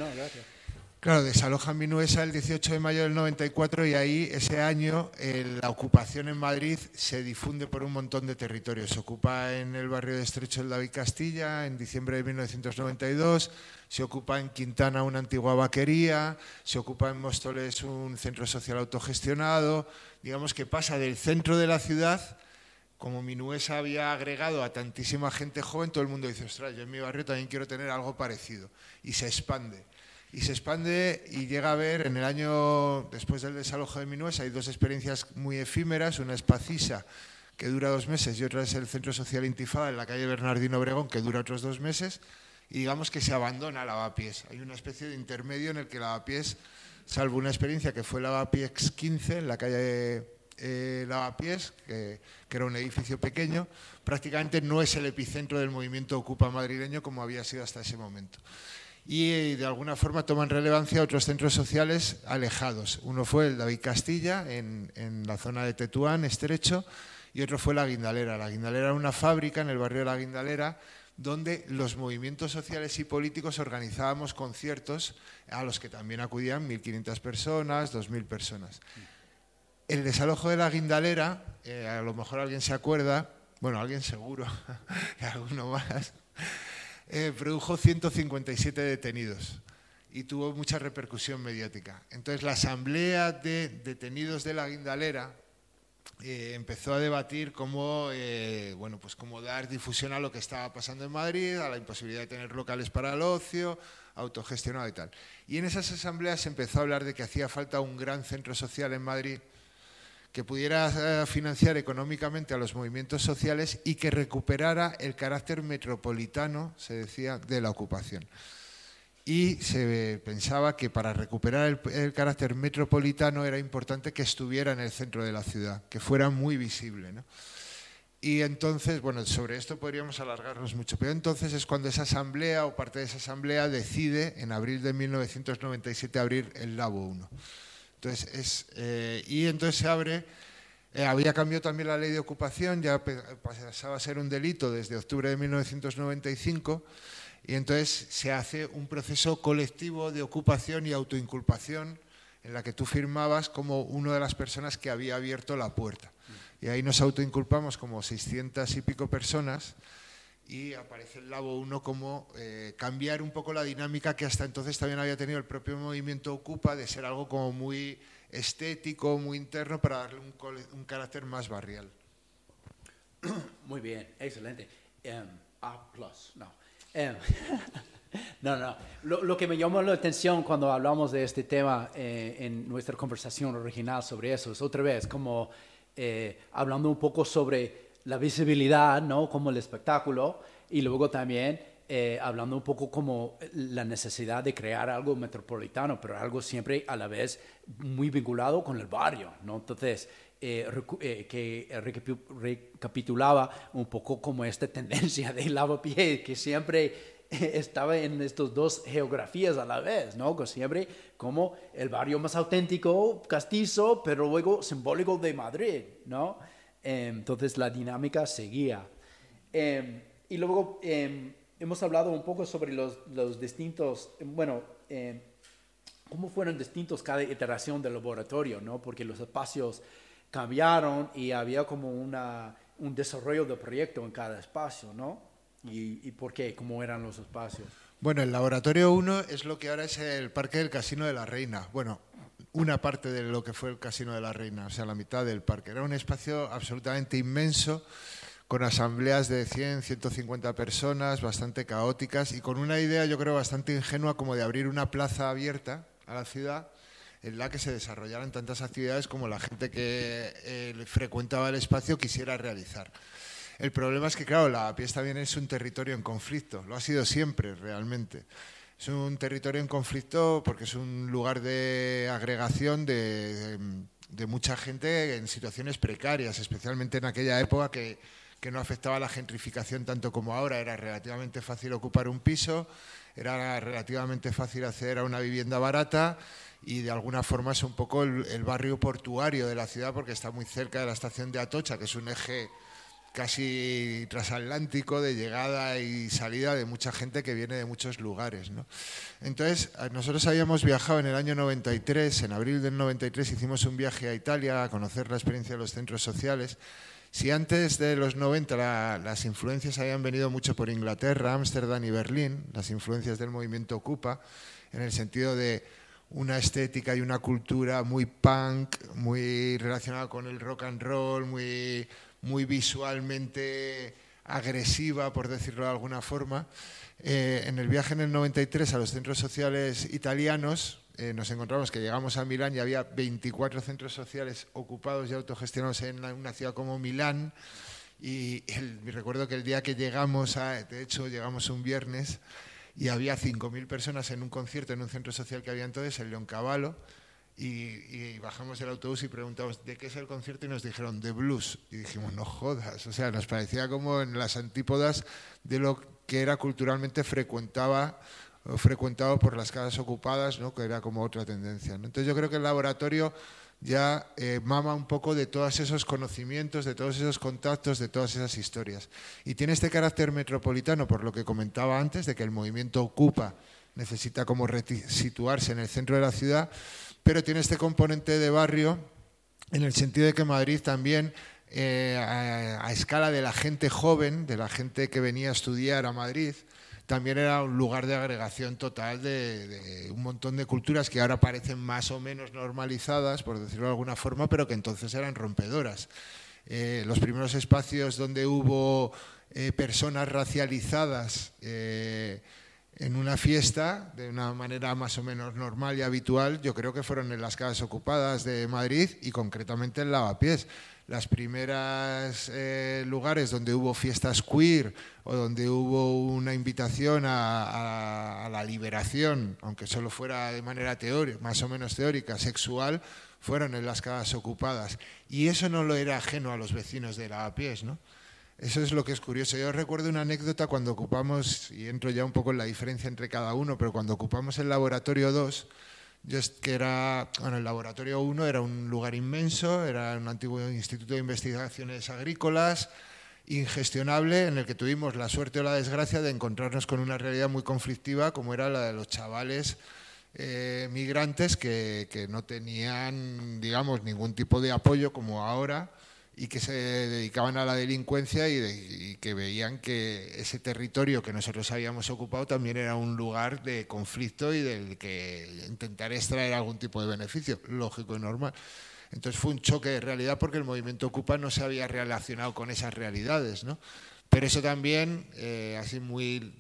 Claro, desalojan Minuesa el 18 de mayo del 94 y ahí ese año eh, la ocupación en Madrid se difunde por un montón de territorios. Se ocupa en el barrio de Estrecho el David Castilla en diciembre de 1992, se ocupa en Quintana una antigua vaquería, se ocupa en Móstoles un centro social autogestionado. Digamos que pasa del centro de la ciudad como Minuesa había agregado a tantísima gente joven, todo el mundo dice, ostras, yo en mi barrio también quiero tener algo parecido. Y se expande y se expande y llega a ver en el año después del desalojo de Minuesa hay dos experiencias muy efímeras, una es Pacisa que dura dos meses y otra es el Centro Social Intifada en la calle Bernardino Obregón que dura otros dos meses. Y digamos que se abandona Lavapiés. Hay una especie de intermedio en el que Lavapiés, salvo una experiencia que fue Lavapiés 15 en la calle eh, Lavapiés, que, que era un edificio pequeño, prácticamente no es el epicentro del movimiento Ocupa madrileño como había sido hasta ese momento y de alguna forma toman relevancia otros centros sociales alejados. Uno fue el David Castilla, en, la zona de Tetuán, estrecho, y otro fue la Guindalera. La Guindalera era una fábrica en el barrio de la Guindalera donde los movimientos sociales y políticos organizábamos conciertos a los que también acudían 1.500 personas, 2.000 personas. El desalojo de la Guindalera, eh, a lo mejor alguien se acuerda, bueno, alguien seguro, alguno más, eh, produjo 157 detenidos y tuvo mucha repercusión mediática. Entonces la asamblea de detenidos de la Guindalera eh, empezó a debatir cómo, eh, bueno, pues cómo dar difusión a lo que estaba pasando en Madrid, a la imposibilidad de tener locales para el ocio, autogestionado y tal. Y en esas asambleas se empezó a hablar de que hacía falta un gran centro social en Madrid que pudiera eh, financiar económicamente a los movimientos sociales y que recuperara el carácter metropolitano, se decía, de la ocupación. Y se pensaba que para recuperar el, carácter metropolitano era importante que estuviera en el centro de la ciudad, que fuera muy visible. Y entonces, bueno, sobre esto podríamos alargarnos mucho, pero entonces es cuando esa asamblea o parte de esa asamblea decide en abril de 1997 abrir el Labo 1. Entonces es, eh, y entonces se abre, eh, había cambiado también la ley de ocupación, ya pasaba a ser un delito desde octubre de 1995, y entonces se hace un proceso colectivo de ocupación y autoinculpación en la que tú firmabas como una de las personas que había abierto la puerta. Y ahí nos autoinculpamos como 600 y pico personas y aparece el Labo 1 como eh, cambiar un poco la dinámica que hasta entonces también había tenido el propio movimiento Ocupa de ser algo como muy estético, muy interno para darle un, carácter más barrial. Muy bien, excelente. Em, a plus, no. Em, no, no. Lo, que me llamó la atención cuando hablamos de este tema eh, en nuestra conversación original sobre eso es otra vez como eh, hablando un poco sobre la visibilidad, ¿no? Como el espectáculo, y luego también eh, hablando un poco como la necesidad de crear algo metropolitano, pero algo siempre a la vez muy vinculado con el barrio, ¿no? Entonces, eh, eh, que recapitulaba un poco como esta tendencia de lavapiés, que siempre estaba en estas dos geografías a la vez, ¿no? Que siempre como el barrio más auténtico, castizo, pero luego simbólico de Madrid, ¿no? Em, entonces la dinámica seguía. Em, y luego em, hemos hablado un poco sobre los, distintos, bueno, cómo fueron distintos cada iteración del laboratorio, ¿no? Porque los espacios cambiaron y había como una, un desarrollo de proyecto en cada espacio, ¿no? ¿Y, ¿Y por qué? ¿Cómo eran los espacios? Bueno, el laboratorio 1 es lo que ahora es el Parque del Casino de la Reina. Bueno, una parte de lo que fue el Casino de la Reina, o sea, la mitad del parque. Era un espacio absolutamente inmenso, con asambleas de 100, 150 personas, bastante caóticas y con una idea, yo creo, bastante ingenua como de abrir una plaza abierta a la ciudad en la que se desarrollaran tantas actividades como la gente que eh, frecuentaba el espacio quisiera realizar. El problema es que, claro, la pieza también es un territorio en conflicto, lo ha sido siempre realmente. Es un territorio en conflicto porque es un lugar de agregación de, mucha gente en situaciones precarias, especialmente en aquella época que, no afectaba la gentrificación tanto como ahora. Era relativamente fácil ocupar un piso, era relativamente fácil acceder a una vivienda barata y de alguna forma es un poco el, barrio portuario de la ciudad porque está muy cerca de la estación de Atocha, que es un eje casi transatlántico de llegada y salida de mucha gente que viene de muchos lugares. ¿no? Entonces, nosotros habíamos viajado en el año 93, en abril del 93 hicimos un viaje a Italia a conocer la experiencia de los centros sociales. Si antes de los 90 las influencias habían venido mucho por Inglaterra, Ámsterdam y Berlín, las influencias del movimiento Ocupa, en el sentido de una estética y una cultura muy punk, muy relacionada con el rock and roll, muy, muy visualmente agresiva, por decirlo de alguna forma. Eh, en el viaje en el 93 a los centros sociales italianos, eh, nos encontramos que llegamos a Milán y había 24 centros sociales ocupados y autogestionados en una ciudad como Milán. Y recuerdo que el día que llegamos, a, de hecho llegamos un viernes, y había 5.000 personas en un concierto en un centro social que había entonces, el León Caballo, y, bajamos del autobús y preguntamos de qué es el concierto y nos dijeron de blues. Y dijimos, no jodas, o sea, nos parecía como en las antípodas de lo que era culturalmente frecuentaba frecuentado por las casas ocupadas, ¿no? que era como otra tendencia. Entonces yo creo que el laboratorio ya eh, mama un poco de todos esos conocimientos, de todos esos contactos, de todas esas historias. Y tiene este carácter metropolitano, por lo que comentaba antes, de que el movimiento ocupa, necesita como situarse en el centro de la ciudad, pero tiene este componente de barrio en el sentido de que Madrid también, eh, a escala de la gente joven, de la gente que venía a estudiar a Madrid, también era un lugar de agregación total de, un montón de culturas que ahora parecen más o menos normalizadas, por decirlo de alguna forma, pero que entonces eran rompedoras. Eh, los primeros espacios donde hubo eh, personas racializadas en una fiesta, de una manera más o menos normal y habitual, yo creo que fueron en las casas ocupadas de Madrid y concretamente en Lavapiés las primeras eh, lugares donde hubo fiestas queer o donde hubo una invitación a, la liberación, aunque solo fuera de manera teórica, más o menos teórica, sexual, fueron en las casas ocupadas. Y eso no lo era ajeno a los vecinos de Lavapiés, ¿no? Eso es lo que es curioso. Yo recuerdo una anécdota cuando ocupamos, y entro ya un poco en la diferencia entre cada uno, pero cuando ocupamos el laboratorio 2, yo que era, bueno, el laboratorio 1 era un lugar inmenso, era un antiguo instituto de investigaciones agrícolas, ingestionable, en el que tuvimos la suerte o la desgracia de encontrarnos con una realidad muy conflictiva, como era la de los chavales eh, migrantes que, que no tenían, digamos, ningún tipo de apoyo como ahora y que se dedicaban a la delincuencia y, que veían que ese territorio que nosotros habíamos ocupado también era un lugar de conflicto y del que intentar extraer algún tipo de beneficio, lógico y normal. Entonces fue un choque de realidad porque el movimiento Ocupa no se había relacionado con esas realidades, ¿no? Pero eso también, eh, así muy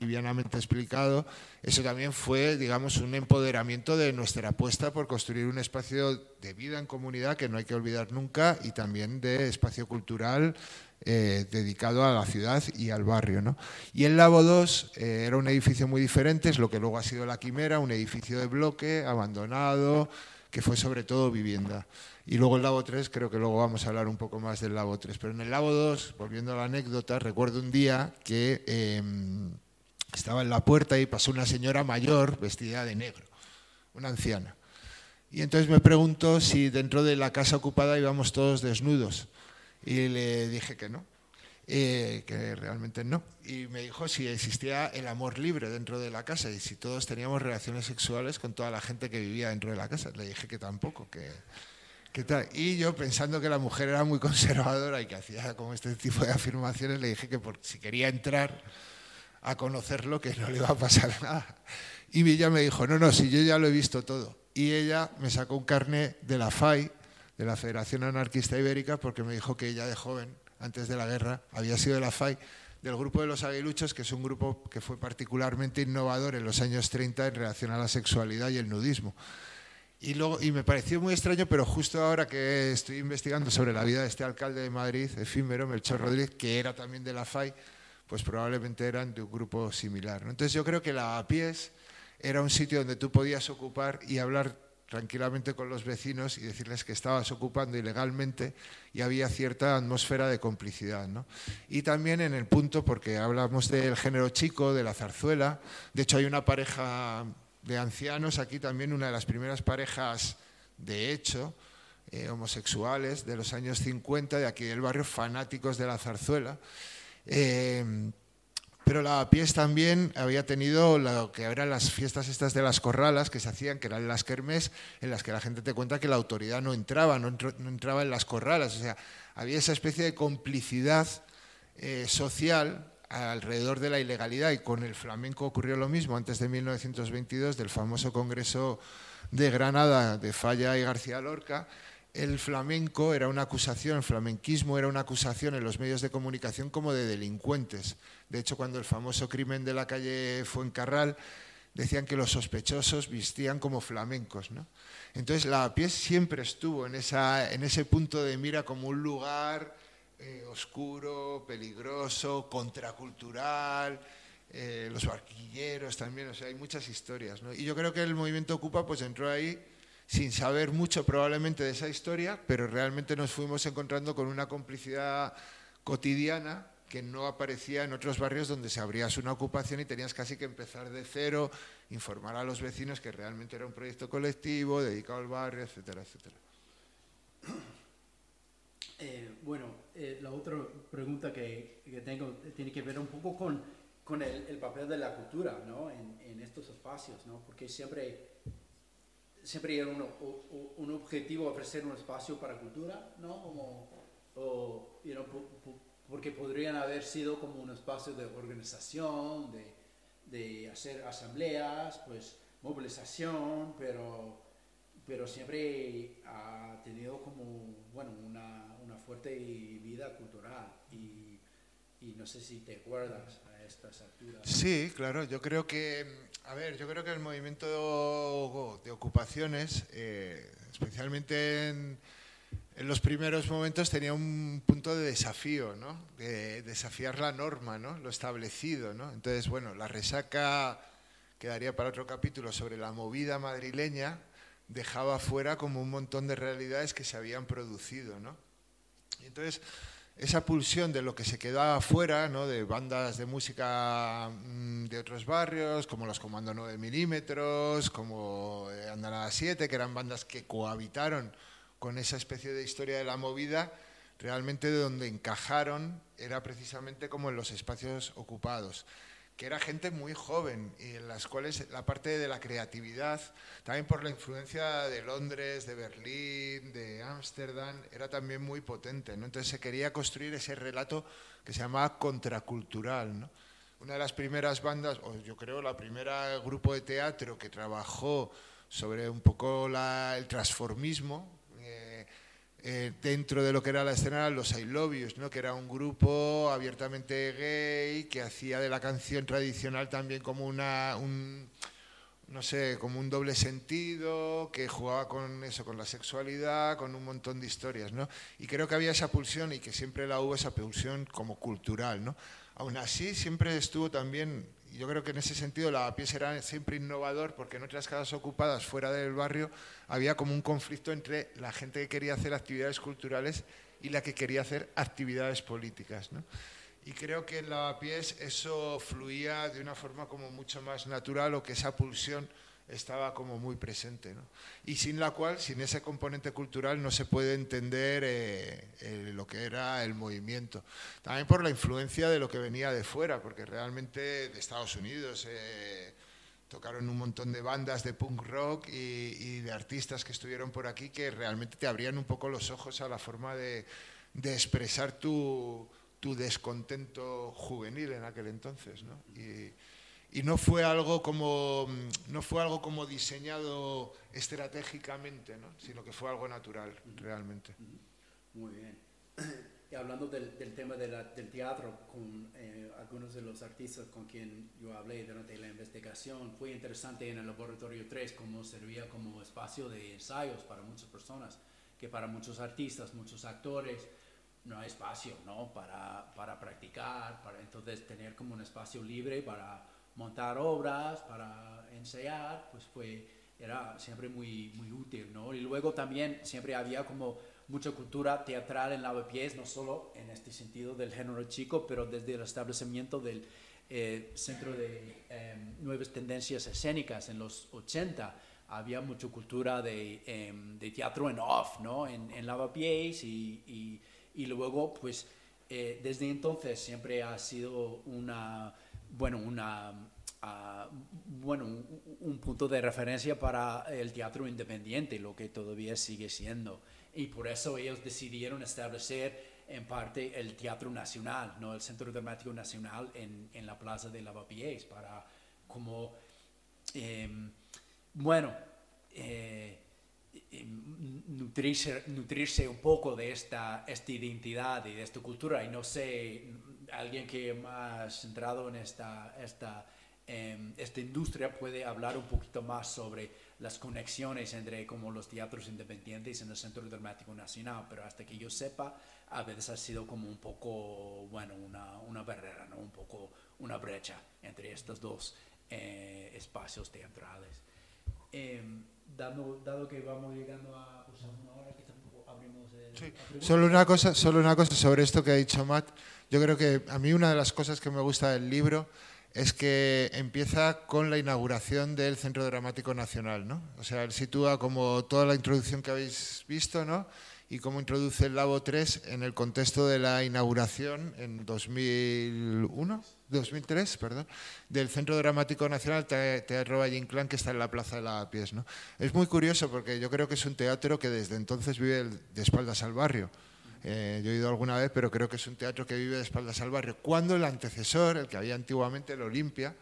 livianamente explicado, eso también fue, digamos, un empoderamiento de nuestra apuesta por construir un espacio de vida en comunidad que no hay que olvidar nunca y también de espacio cultural eh, dedicado a la ciudad y al barrio. ¿no? Y el Labo 2 eh, era un edificio muy diferente, es lo que luego ha sido la Quimera, un edificio de bloque, abandonado, que fue sobre todo vivienda. Y luego el Labo 3, creo que luego vamos a hablar un poco más del Labo 3. Pero en el Labo 2, volviendo a la anécdota, recuerdo un día que... Em, estaba en la puerta y pasó una señora mayor vestida de negro, una anciana. Y entonces me preguntó si dentro de la casa ocupada íbamos todos desnudos. Y le dije que no, eh, que realmente no. Y me dijo si existía el amor libre dentro de la casa y si todos teníamos relaciones sexuales con toda la gente que vivía dentro de la casa. Le dije que tampoco, que, que tal. Y yo pensando que la mujer era muy conservadora y que hacía como este tipo de afirmaciones, le dije que por, si quería entrar a conocerlo que no le iba a pasar nada. Y ella me dijo, no, no, si yo ya lo he visto todo. Y ella me sacó un carné de la FAI, de la Federación Anarquista Ibérica, porque me dijo que ella de joven, antes de la guerra, había sido de la FAI, del grupo de los aguiluchos, que es un grupo que fue particularmente innovador en los años 30 en relación a la sexualidad y el nudismo. Y, luego, y me pareció muy extraño, pero justo ahora que estoy investigando sobre la vida de este alcalde de Madrid, efímero, Melchor Rodríguez, que era también de la FAI, pues probablemente eran de un grupo similar. Entonces yo creo que la pies era un sitio donde tú podías ocupar y hablar tranquilamente con los vecinos y decirles que estabas ocupando ilegalmente y había cierta atmósfera de complicidad. Y también en el punto, porque hablamos del género chico, de la zarzuela, de hecho hay una pareja de ancianos aquí también, una de las primeras parejas de hecho, eh, homosexuales de los años 50, de aquí del barrio, fanáticos de la zarzuela. Eh, pero Lavapiés también había tenido que eran las fiestas estas de las corralas que se hacían, que eran las kermés, en las que la gente te cuenta que la autoridad no entraba, no, entraba en las corralas. O sea, había esa especie de complicidad eh, social alrededor de la ilegalidad y con el flamenco ocurrió lo mismo antes de 1922 del famoso Congreso de Granada de Falla y García Lorca el flamenco era una acusación, el flamenquismo era una acusación en los medios de comunicación como de delincuentes. De hecho, cuando el famoso crimen de la calle Fuencarral, decían que los sospechosos vestían como flamencos. ¿no? Entonces, la pies siempre estuvo en, ese punto de mira como un lugar eh, oscuro, peligroso, contracultural. Eh, los barquilleros también, o sea, hay muchas historias. Y yo creo que el movimiento Ocupa pues entró ahí sin saber mucho probablemente de esa historia, pero realmente nos fuimos encontrando con una complicidad cotidiana que no aparecía en otros barrios donde se abrías una ocupación y tenías casi que empezar de cero, informar a los vecinos que realmente era un proyecto colectivo, dedicado al barrio, etcétera, etcétera. Eh, bueno, eh, la otra pregunta que, tengo tiene que ver un poco con, con el, papel de la cultura ¿no? en, en estos espacios, ¿no? porque siempre siempre era un, un, objetivo ofrecer un espacio para cultura, ¿no? Como, o, porque podrían haber sido como un espacio de organización, de, de hacer asambleas, pues movilización, pero, pero siempre ha tenido como, bueno, una, una fuerte vida cultural y, y no sé si te acuerdas a estas alturas. Sí, claro, yo creo que a ver, yo creo que el movimiento de ocupaciones, eh, especialmente en, los primeros momentos, tenía un punto de desafío, ¿no? De desafiar la norma, ¿no? Lo establecido, ¿no? Entonces, bueno, la resaca quedaría para otro capítulo sobre la movida madrileña, dejaba fuera como un montón de realidades que se habían producido, ¿no? Y entonces esa pulsión de lo que se quedaba afuera, ¿no? de bandas de música mm, de otros barrios, como los Comando 9 milímetros, como eh, Andanada 7, que eran bandas que cohabitaron con esa especie de historia de la movida, realmente de donde encajaron era precisamente como en los espacios ocupados que era gente muy joven y en las cuales la parte de la creatividad, también por la influencia de Londres, de Berlín, de Ámsterdam, era también muy potente. ¿no? Entonces se quería construir ese relato que se llamaba contracultural. Una de las primeras bandas, o yo creo la primera grupo de teatro que trabajó sobre un poco el transformismo, eh, dentro de lo que era la escena los I Love ¿no? que era un grupo abiertamente gay que hacía de la canción tradicional también como una un, no sé, como un doble sentido, que jugaba con eso, con la sexualidad, con un montón de historias, ¿no? Y creo que había esa pulsión y que siempre la hubo esa pulsión como cultural, ¿no? Aún así siempre estuvo también yo creo que en ese sentido la pieza era siempre innovador porque en otras casas ocupadas fuera del barrio había como un conflicto entre la gente que quería hacer actividades culturales y la que quería hacer actividades políticas. Y creo que en la pies eso fluía de una forma como mucho más natural o que esa pulsión estaba como muy presente. ¿no? Y sin la cual, sin ese componente cultural, no se puede entender eh, lo que era el movimiento. También por la influencia de lo que venía de fuera, porque realmente de Estados Unidos eh, tocaron un montón de bandas de punk rock y, de artistas que estuvieron por aquí que realmente te abrían un poco los ojos a la forma de, de expresar tu, tu, descontento juvenil en aquel entonces. ¿no? Y no fue algo como mm, no fue algo como diseñado estratégicamente ¿no? sino que fue algo natural realmente muy bien y hablando del, tema del teatro con eh, algunos de los artistas con quien yo hablé durante la investigación fue interesante en el laboratorio 3 cómo servía como espacio de ensayos para muchas personas que para muchos artistas muchos actores no hay espacio ¿no? Para, para practicar para entonces tener como un espacio libre para montar obras, para ensayar, pues fue, era siempre muy, muy útil, ¿no? Y luego también siempre había como mucha cultura teatral en Lavapiés, no solo en este sentido del género chico, pero desde el establecimiento del eh, Centro de em, Nuevas Tendencias Escénicas en los 80, había mucha cultura de, em, de teatro en off, ¿no? En, en Lavapiés y, y, y luego, pues, eh, desde entonces siempre ha sido una, bueno, ah, un, un punto de referencia para el teatro independiente, lo que todavía sigue siendo. Y por eso ellos decidieron establecer en parte el Teatro Nacional, ¿no? el Centro Dramático Nacional en, la Plaza de Lavapiés, para como, eh, bueno, eh, eh, nutrirse, nutrirse un poco de esta, esta identidad y de esta cultura. Y no sé, alguien que más centrado en esta, esta, eh, esta industria puede hablar un poquito más sobre las conexiones entre como los teatros independientes en el Centro Dramático Nacional, pero hasta que yo sepa, a veces ha sido como un poco, bueno, una, una barrera, ¿no? un poco una brecha entre estos dos eh, espacios teatrales. Eh, dado, dado, que vamos llegando a pues, una hora, que abrimos el, sí. Solo una, cosa, solo una cosa sobre esto que ha dicho Matt. Yo creo que a mí una de las cosas que me gusta del libro es que empieza con la inauguración del Centro Dramático Nacional, ¿no? O sea, él sitúa como toda la introducción que habéis visto, ¿no? Y cómo introduce el Labo 3 en el contexto de la inauguración en 2001, 2003, perdón, del Centro Dramático Nacional Teatro Valle Inclán que está en la Plaza de la Pies, ¿no? Es muy curioso porque yo creo que es un teatro que desde entonces vive de espaldas al barrio. Eh, yo he ido alguna vez, pero creo que es un teatro que vive de espaldas al barrio. Cuando el antecesor, el que había antiguamente, el Olimpia,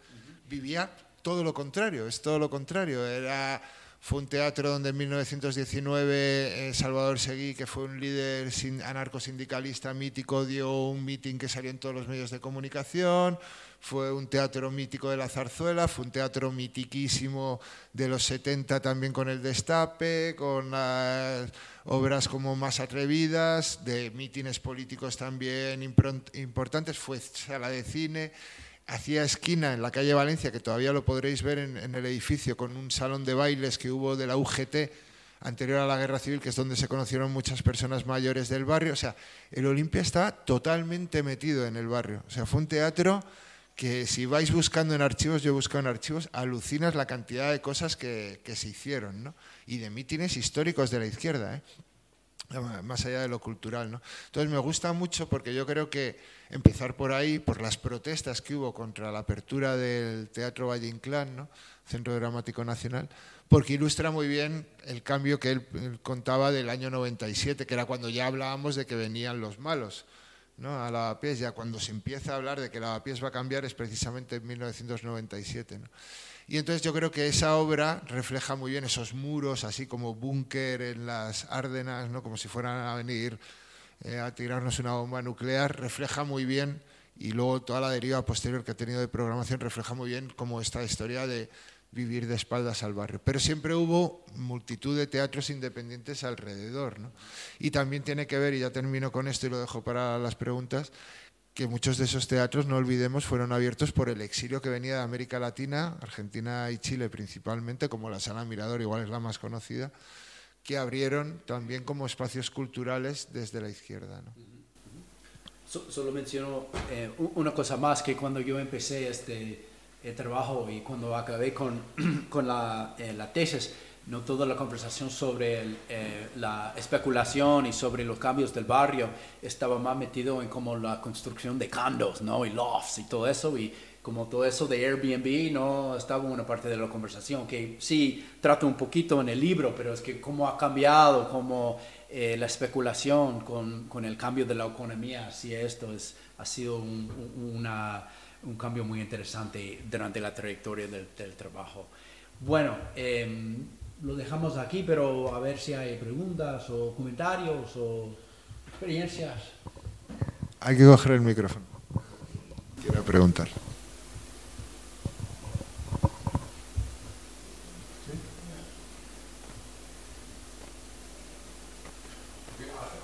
vivía todo lo contrario, es todo lo contrario. Era, fue un teatro donde en 1919 eh, Salvador Seguí, que fue un líder sin, anarcosindicalista mítico, dio un meeting que salió en todos los medios de comunicación. Fue un teatro mítico de la zarzuela, fue un teatro mitiquísimo de los 70 también con el Destape, con las obras como más atrevidas, de mítines políticos también importantes, fue sala de cine, hacía esquina en la calle Valencia, que todavía lo podréis ver en, el edificio, con un salón de bailes que hubo de la UGT anterior a la Guerra Civil, que es donde se conocieron muchas personas mayores del barrio. O sea, el Olimpia está totalmente metido en el barrio. O sea, fue un teatro que si vais buscando en archivos, yo he buscado en archivos, alucinas la cantidad de cosas que, que se hicieron, ¿no? Y de mítines históricos de la izquierda, ¿eh? Más allá de lo cultural. ¿no? Entonces me gusta mucho porque yo creo que empezar por ahí, por las protestas que hubo contra la apertura del Teatro Valle Inclán, ¿no? Centro Dramático Nacional, porque ilustra muy bien el cambio que él, contaba del año 97, que era cuando ya hablábamos de que venían los malos. ¿no? a Lavapiés, ya cuando se empieza a hablar de que Lavapiés va a cambiar es precisamente en 1997. ¿no? Y entonces yo creo que esa obra refleja muy bien esos muros, así como búnker en las Árdenas, ¿no? como si fueran a venir eh, a tirarnos una bomba nuclear, refleja muy bien, y luego toda la deriva posterior que ha tenido de programación refleja muy bien como esta historia de vivir de espaldas al barrio. Pero siempre hubo multitud de teatros independientes alrededor. ¿no? Y también tiene que ver, y ya termino con esto y lo dejo para las preguntas, que muchos de esos teatros, no olvidemos, fueron abiertos por el exilio que venía de América Latina, Argentina y Chile principalmente, como la Sala Mirador, igual es la más conocida, que abrieron también como espacios culturales desde la izquierda. ¿no? Solo menciono eh, una cosa más, que cuando yo empecé este eh, trabajo y cuando acabé con, con la, eh, la tesis, no toda la conversación sobre eh, la especulación y sobre los cambios del barrio estaba más metido en como la construcción de condos, ¿no? Y lofts y todo eso y como todo eso de Airbnb no estaba una parte de la conversación que sí trato un poquito en el libro, pero es que cómo ha cambiado, cómo eh, la especulación con, con, el cambio de la economía, si esto es, ha sido un, un, una, un cambio muy interesante durante la trayectoria del, trabajo. Bueno, eh, lo dejamos aquí, pero a ver si hay preguntas o comentarios o experiencias. Hay que coger el micrófono. Quiero preguntar.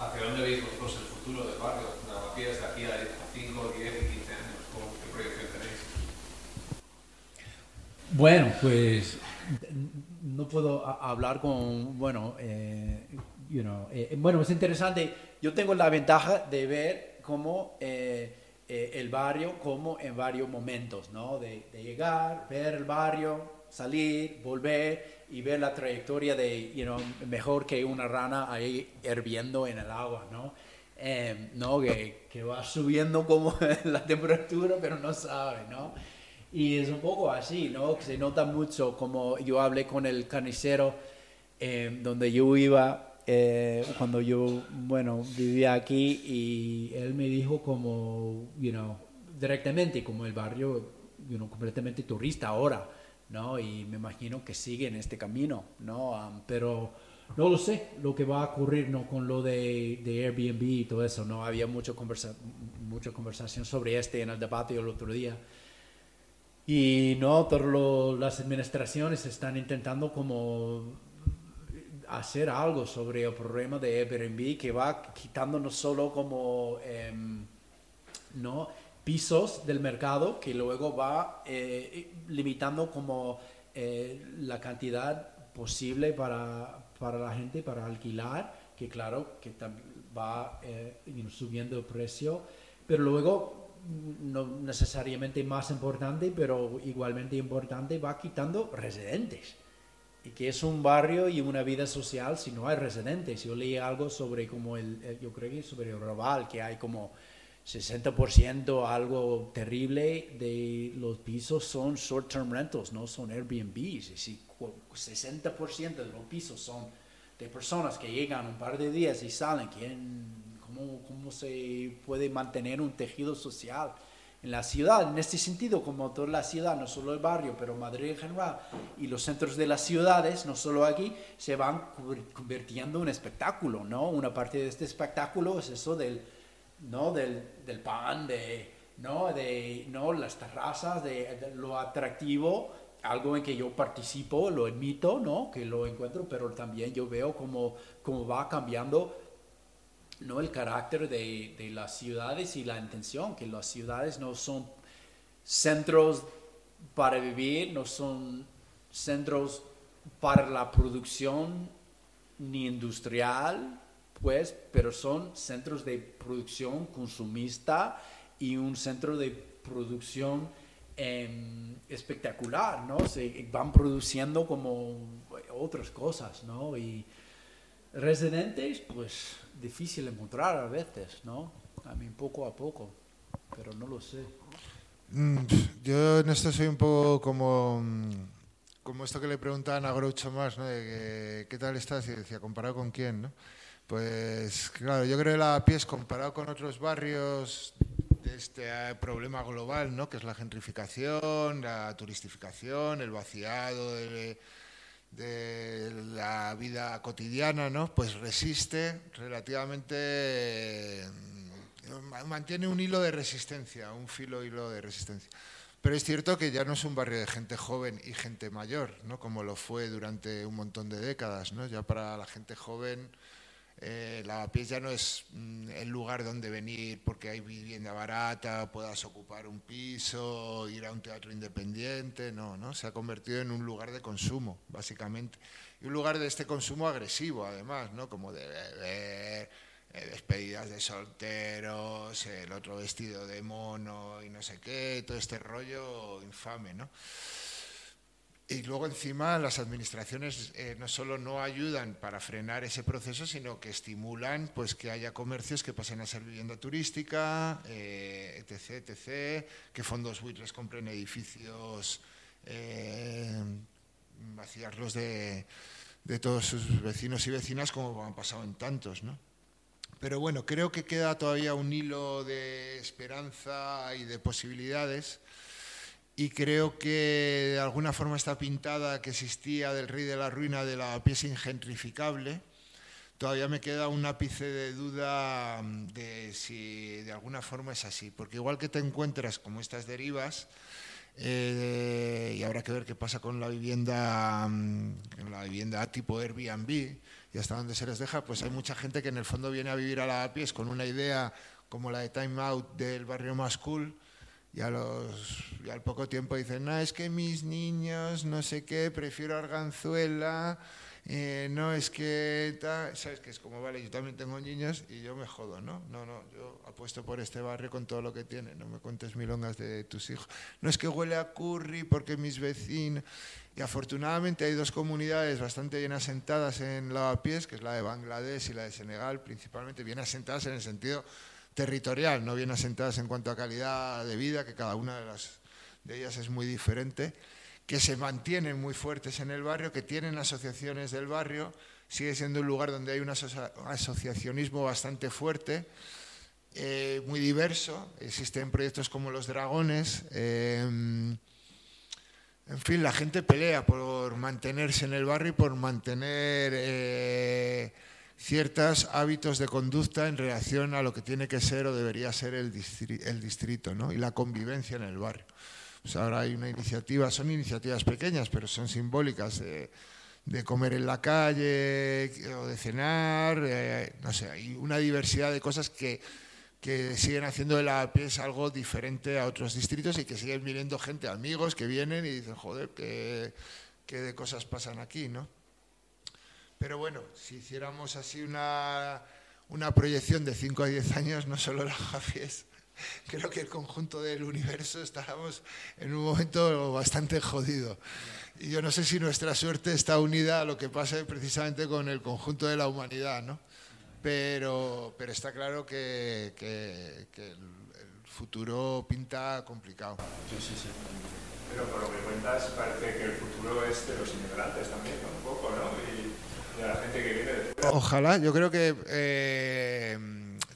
¿Hacia dónde veis vosotros el futuro del barrio? Lavapiés de aquí a 5, 10 y 15 años. ¿Qué proyección tenéis? Bueno, pues no puedo hablar con, bueno, eh, you know, eh, bueno, es interesante. Yo tengo la ventaja de ver cómo eh, eh, el barrio como en varios momentos, ¿no? De, de, llegar, ver el barrio, salir, volver y ver la trayectoria de, you know, mejor que una rana ahí hirviendo en el agua, ¿no? Eh, ¿no? Que, que, va subiendo como la temperatura, pero no sabe, ¿no? Y es un poco así, ¿no? Se nota mucho, como yo hablé con el carnicero, eh, donde yo iba eh, cuando yo, bueno, vivía aquí y él me dijo como, you know, directamente, como el barrio, you know, completamente turista ahora, ¿no? Y me imagino que sigue en este camino, ¿no? Um, pero no lo sé lo que va a ocurrir, ¿no? Con lo de, de Airbnb y todo eso, ¿no? Había mucho conversa, mucha conversación sobre este en el debate el otro día. Y no, todas las administraciones están intentando como hacer algo sobre el problema de Airbnb que va quitando no solo como eh, no pisos del mercado que luego va eh, limitando como eh, la cantidad posible para, para, la gente para alquilar que claro que va eh, subiendo el precio. Pero luego no necesariamente más importante, pero igualmente importante, va quitando residentes. Y que es un barrio y una vida social si no hay residentes. Yo leí algo sobre como el, yo creo que sobre el Raval, que hay como 60% algo terrible de los pisos son short-term rentals, no son Airbnbs. Es decir, 60% de los pisos son de personas que llegan un par de días y salen. ¿Quién, cómo, cómo se puede mantener un tejido social en la ciudad. En este sentido, como toda la ciudad, no solo el barrio, pero Madrid en general, y los centros de las ciudades, no solo aquí, se van convirtiendo en espectáculo, ¿no? Una parte de este espectáculo es eso del, ¿no? del, del pan, de, ¿no? De, ¿no? las terrazas, de, de, lo atractivo, algo en que yo participo, lo admito, ¿no? Que lo encuentro, pero también yo veo cómo, cómo va cambiando no el carácter de, de, las ciudades y la intención, que las ciudades no son centros para vivir, no son centros para la producción ni industrial, pues, pero son centros de producción consumista y un centro de producción eh, espectacular, ¿no? Se van produciendo como otras cosas, ¿no? Residentes, pues difícil encontrar a veces, ¿no? A mí poco a poco, pero no lo sé. Mm, yo en esto soy un poco como, mm, como esto que le preguntaban a Groucho más, ¿no? De que, ¿qué tal estás? Y decía, ¿comparado con quién, no? Pues claro, yo creo que la pies comparado con otros barrios de este eh, problema global, ¿no? Que es la gentrificación, la turistificación, el vaciado de de la vida cotidiana, ¿no? Pues resiste relativamente, mm, mantiene un hilo de resistencia, un filo hilo de resistencia. Pero es cierto que ya no es un barrio de gente joven y gente mayor, ¿no? Como lo fue durante un montón de décadas, ¿no? Ya para la gente joven eh, Lavapiés ya no es mm, el lugar donde venir porque hay vivienda barata, puedas ocupar un piso, ir a un teatro independiente, no, ¿no? Se ha convertido en un lugar de consumo, básicamente. Y un lugar de este consumo agresivo, además, ¿no? Como de beber, eh, despedidas de solteros, el otro vestido de mono y no sé qué, todo este rollo infame, ¿no? Y luego encima las administraciones eh, no solo no ayudan para frenar ese proceso, sino que estimulan pues que haya comercios que pasen a ser vivienda turística, eh, etc, que fondos buitres compren edificios, eh, vaciarlos de, todos sus vecinos y vecinas como han pasado en tantos. Pero bueno, creo que queda todavía un hilo de esperanza y de posibilidades y creo que de alguna forma esta pintada que existía del rey de la ruina de la pieza ingentrificable, todavía me queda un ápice de duda mm, de si de alguna forma es así, porque igual que te encuentras como estas derivas, eh, y habrá que ver qué pasa con la vivienda, mm, la vivienda tipo Airbnb y hasta dónde se les deja, pues hay mucha gente que en el fondo viene a vivir a la pies con una idea como la de Time Out del barrio más cool, y, a los, y al poco tiempo dicen, no, es que mis niños, no sé qué, prefiero Arganzuela, eh, no es que, sabes que es como, vale, yo también tengo niños y yo me jodo, ¿no? No, no, yo apuesto por este barrio con todo lo que tiene, no me cuentes milongas de tus hijos. No es que huele a curry porque mis vecinos... Y afortunadamente hay dos comunidades bastante bien asentadas en Lavapiés, que es la de Bangladesh y la de Senegal, principalmente bien asentadas en el sentido territorial, no bien asentadas en cuanto a calidad de vida, que cada una de, las, de ellas es muy diferente que se mantienen muy fuertes en el barrio, que tienen asociaciones del barrio, sigue siendo un lugar donde hay un asociacionismo bastante fuerte, eh, muy diverso, existen proyectos como los Dragones, em, en fin, la gente pelea por mantenerse en el barrio y por mantener eh, ciertos hábitos de conducta en relación a lo que tiene que ser o debería ser el distrito, el distrito ¿no? y la convivencia en el barrio. Pues ahora hay una iniciativa, son iniciativas pequeñas, pero son simbólicas de, comer en la calle o de cenar, eh, no sé, hay una diversidad de cosas que, que siguen haciendo de la pies algo diferente a otros distritos y que siguen viniendo gente, amigos que vienen y dicen, joder, qué, de cosas pasan aquí, ¿no? Pero bueno, si hiciéramos así una, una proyección de 5 a 10 años, no solo la Jafies, creo que el conjunto del universo estábamos en un momento bastante jodido. Y yo no sé si nuestra suerte está unida a lo que pasa precisamente con el conjunto de la humanidad, ¿no? Pero, pero está claro que, que, el, futuro pinta complicado. Sí, sí, sí. Pero por lo que cuentas parece que el futuro es de los inmigrantes también. Un poco, ¿no? Ojalá, yo creo que... Eh,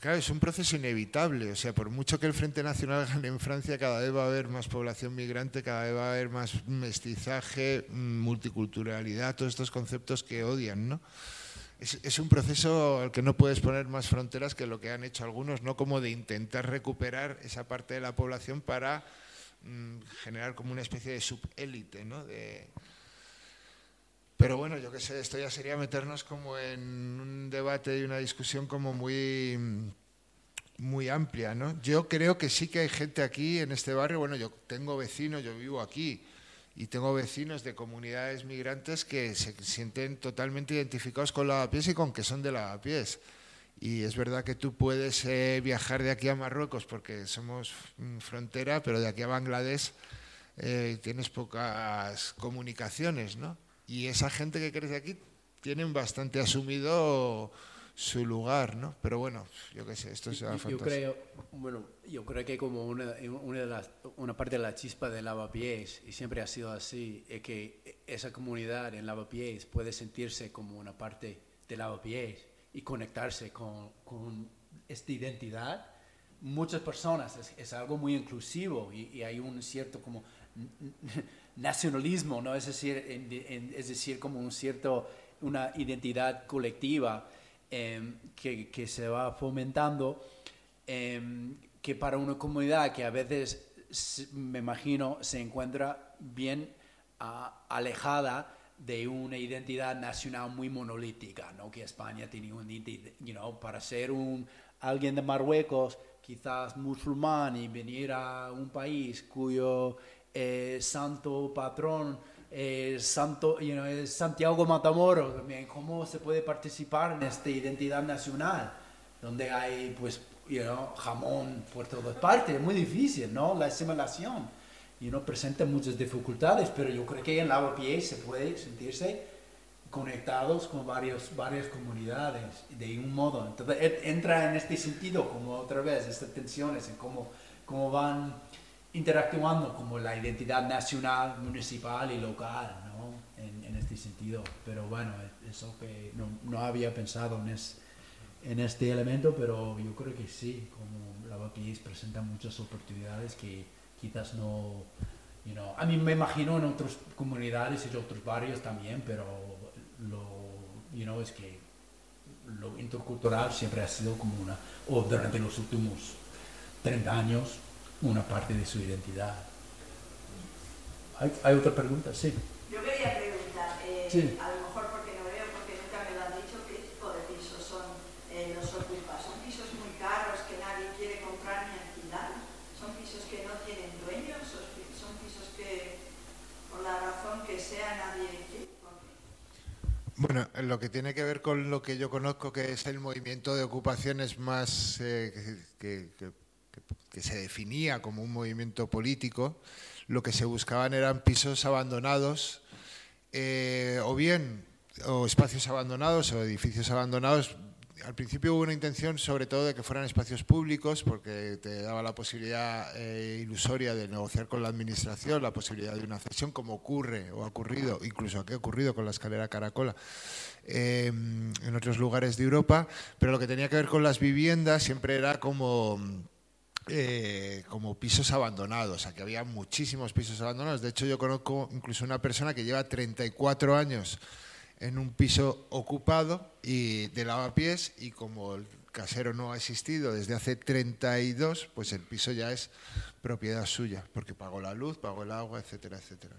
Claro, es un proceso inevitable. O sea, por mucho que el Frente Nacional gane en Francia, cada vez va a haber más población migrante, cada vez va a haber más mestizaje, multiculturalidad, todos estos conceptos que odian, ¿no? Es, un proceso al que no puedes poner más fronteras que lo que han hecho algunos, ¿no? Como de intentar recuperar esa parte de la población para mm, generar como una especie de subélite, ¿no? Pero bueno, yo qué sé, esto ya sería meternos como en un debate y una discusión como muy, muy amplia, ¿no? Yo creo que sí que hay gente aquí en este barrio, bueno, yo tengo vecinos, yo vivo aquí, y tengo vecinos de comunidades migrantes que se sienten totalmente identificados con Lavapiés y con que son de Lavapiés. Y es verdad que tú puedes eh, viajar de aquí a Marruecos porque somos mm, frontera, pero de aquí a Bangladesh eh, tienes pocas comunicaciones, ¿no? Y esa gente que crece aquí tienen bastante asumido su lugar, ¿no? Pero bueno, yo qué sé, esto es yo, yo creo, bueno, yo creo que como una, una, de las, una parte de la chispa de Lavapiés, y siempre ha sido así, es que esa comunidad en Lavapiés puede sentirse como una parte de Lavapiés y conectarse con, con esta identidad. Muchas personas, es, es algo muy inclusivo y, y hay un cierto como nacionalismo, ¿no? es, decir, es decir, como un cierto, una identidad colectiva em, que, que, se va fomentando, em, que para una comunidad que a veces, me imagino, se encuentra bien alejada de una identidad nacional muy monolítica, ¿no? que España tiene un, you know, para ser un, alguien de Marruecos, quizás musulmán, y venir a un país cuyo eh, santo patrón, eh, santo, you know, Santiago Matamoros también, cómo se puede participar en esta identidad nacional, donde hay pues you know, jamón por todas partes, es muy difícil, ¿no? La asimilación, y no presenta muchas dificultades, pero yo creo que en Lavapiés se puede sentirse conectados con varios, varias comunidades de un modo. Entonces entra en este sentido, como otra vez, estas tensiones, en cómo, cómo van interactuando como la identidad nacional, municipal y local, ¿no? En, este sentido. Pero bueno, eso que no, había pensado en, es, en, este elemento, pero yo creo que sí, como Lavapiés presenta muchas oportunidades que quizás no... You know, a mí me imagino en otras comunidades y otros barrios también, pero lo, you know, es que lo intercultural siempre ha sido como una, o durante los últimos 30 años, una parte de su identidad. ¿Hay, hay otra pregunta? Sí. Yo quería preguntar, eh, sí. a lo mejor porque no veo, porque nunca me lo han dicho, qué tipo de pisos son eh, los ocupas. ¿Son pisos muy caros que nadie quiere comprar ni alquilar? ¿Son pisos que no tienen dueños? ¿Son pisos que, por la razón que sea, nadie quiere? Bueno, lo que tiene que ver con lo que yo conozco que es el movimiento de ocupaciones más eh, que, que, que, se definía como un movimiento político, lo que se buscaban eran pisos abandonados eh, o bien o espacios abandonados o edificios abandonados. Al principio hubo una intención sobre todo de que fueran espacios públicos porque te daba la posibilidad eh, ilusoria de negociar con la administración, la posibilidad de una cesión como ocurre o ha ocurrido, incluso aquí ha ocurrido con la escalera Caracola em, en otros lugares de Europa, pero lo que tenía que ver con las viviendas siempre era como... Eh, como pisos abandonados, o que había muchísimos pisos abandonados. De hecho, yo conozco incluso una persona que lleva 34 años en un piso ocupado y de lavapiés y como casero no ha existido desde hace 32, pues el piso ya es propiedad suya, porque pagó la luz, pagó el agua, etcétera, etcétera.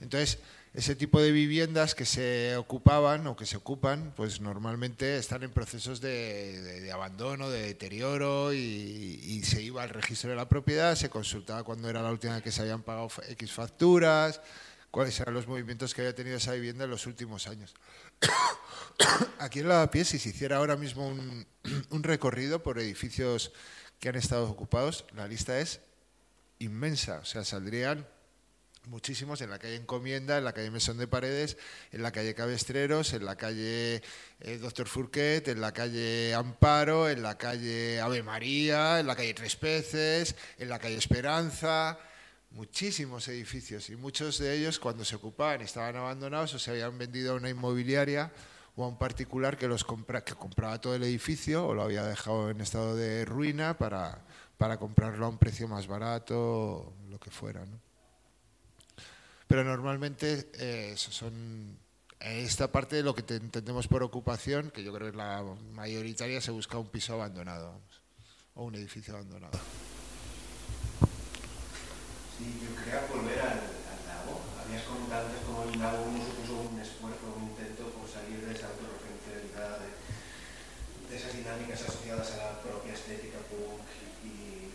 Entonces, ese tipo de viviendas que se ocupaban o que se ocupan, pues normalmente están en procesos de, abandono, de deterioro y, y, se iba al registro de la propiedad, se consultaba cuándo era la última vez que se habían pagado X facturas, cuáles eran los movimientos que había tenido esa vivienda en los últimos años. Aquí en Lavapiés, si se hiciera ahora mismo un, recorrido por edificios que han estado ocupados, la lista es inmensa, o sea, saldrían muchísimos en la calle Encomienda, en la calle Mesón de Paredes, en la calle Cabestreros, en la calle eh, Doctor Furquet, en la calle Amparo, en la calle Ave María, en la calle Tres Peces, en la calle Esperanza, muchísimos edificios y muchos de ellos cuando se ocupaban estaban abandonados o se habían vendido a una inmobiliaria o a un particular que los compra, que compraba todo el edificio o lo había dejado en estado de ruina para, para comprarlo a un precio más barato, lo que fuera. ¿no? Pero normalmente eh, son esta parte de lo que entendemos por ocupación, que yo creo que es la mayoritaria, se busca un piso abandonado o un edificio abandonado. Sí, yo quería volver al, al lago. Habías comentado antes cómo el lago uno supuso un esfuerzo, un intento por salir de esa autorreferencialidad, de, de esas dinámicas asociadas a la propia estética punk y,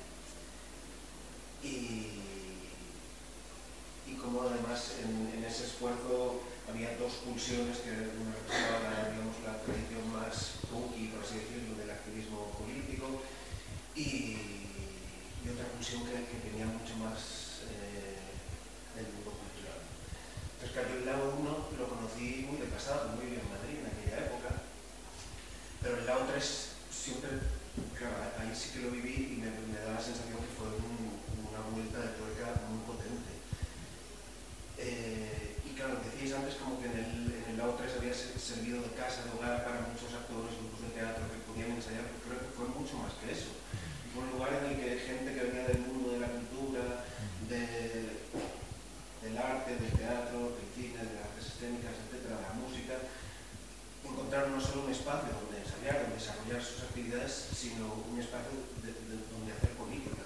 y, como además en, ese esfuerzo había dos pulsiones que una representaba la, digamos, la tradición más punky, por así decirlo, del activismo político y, otra pulsión que tenía mucho más Yo el lado 1 lo conocí muy de pasado, muy bien en Madrid en aquella época, pero el lado 3 siempre, claro, ahí sí que lo viví y me, da la sensación que fue un, una vuelta de tuerca muy potente. Eh, y claro, decíais antes como que en el, en el lado 3 había servido de casa, de hogar para muchos actores, grupos de teatro que podían ensayar, pero creo que fue mucho más que eso. Fue un lugar en el que gente que venía del mundo de la cultura, de, del arte, del teatro, del cine, de las artes escénicas, etcétera, de la música, no solo un espacio donde ensayar, donde desarrollar sus actividades, sino un espacio de, de, donde hacer política.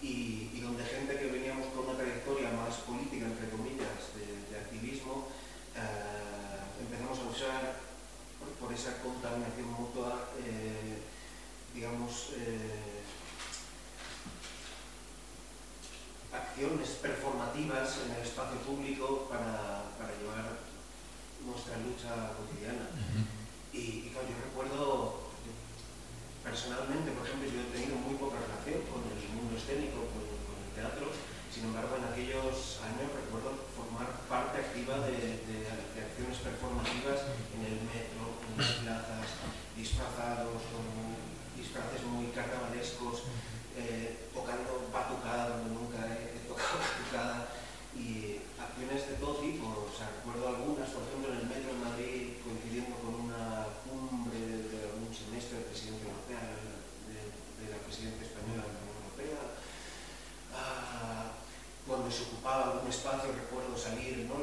Y, donde gente que veníamos con una trayectoria más política, entre comillas, de, activismo, eh, empezamos a usar, por, por, esa contaminación mutua, eh, digamos, eh, acciones performativas en el espacio público para, para llevar nuestra lucha cotidiana. y, y, claro, yo recuerdo personalmente, por ejemplo, yo he tenido muy poca relación con el mundo escénico, con, con el teatro, sin embargo, en aquellos años recuerdo formar parte activa de, de, de acciones performativas en el metro, en las plazas, disfrazados, con disfraces muy carnavalescos, eh, tocando batucada donde nunca he, he tocado batucada y acciones de todo tipo. O sea, recuerdo algunas, por ejemplo, en el metro de Madrid coincidiendo con una cumbre de algún semestre de presidencia europea, de, de la presidencia española de la Unión Europea. Ah, cuando se ocupaba algún espacio, recuerdo salir, ¿no?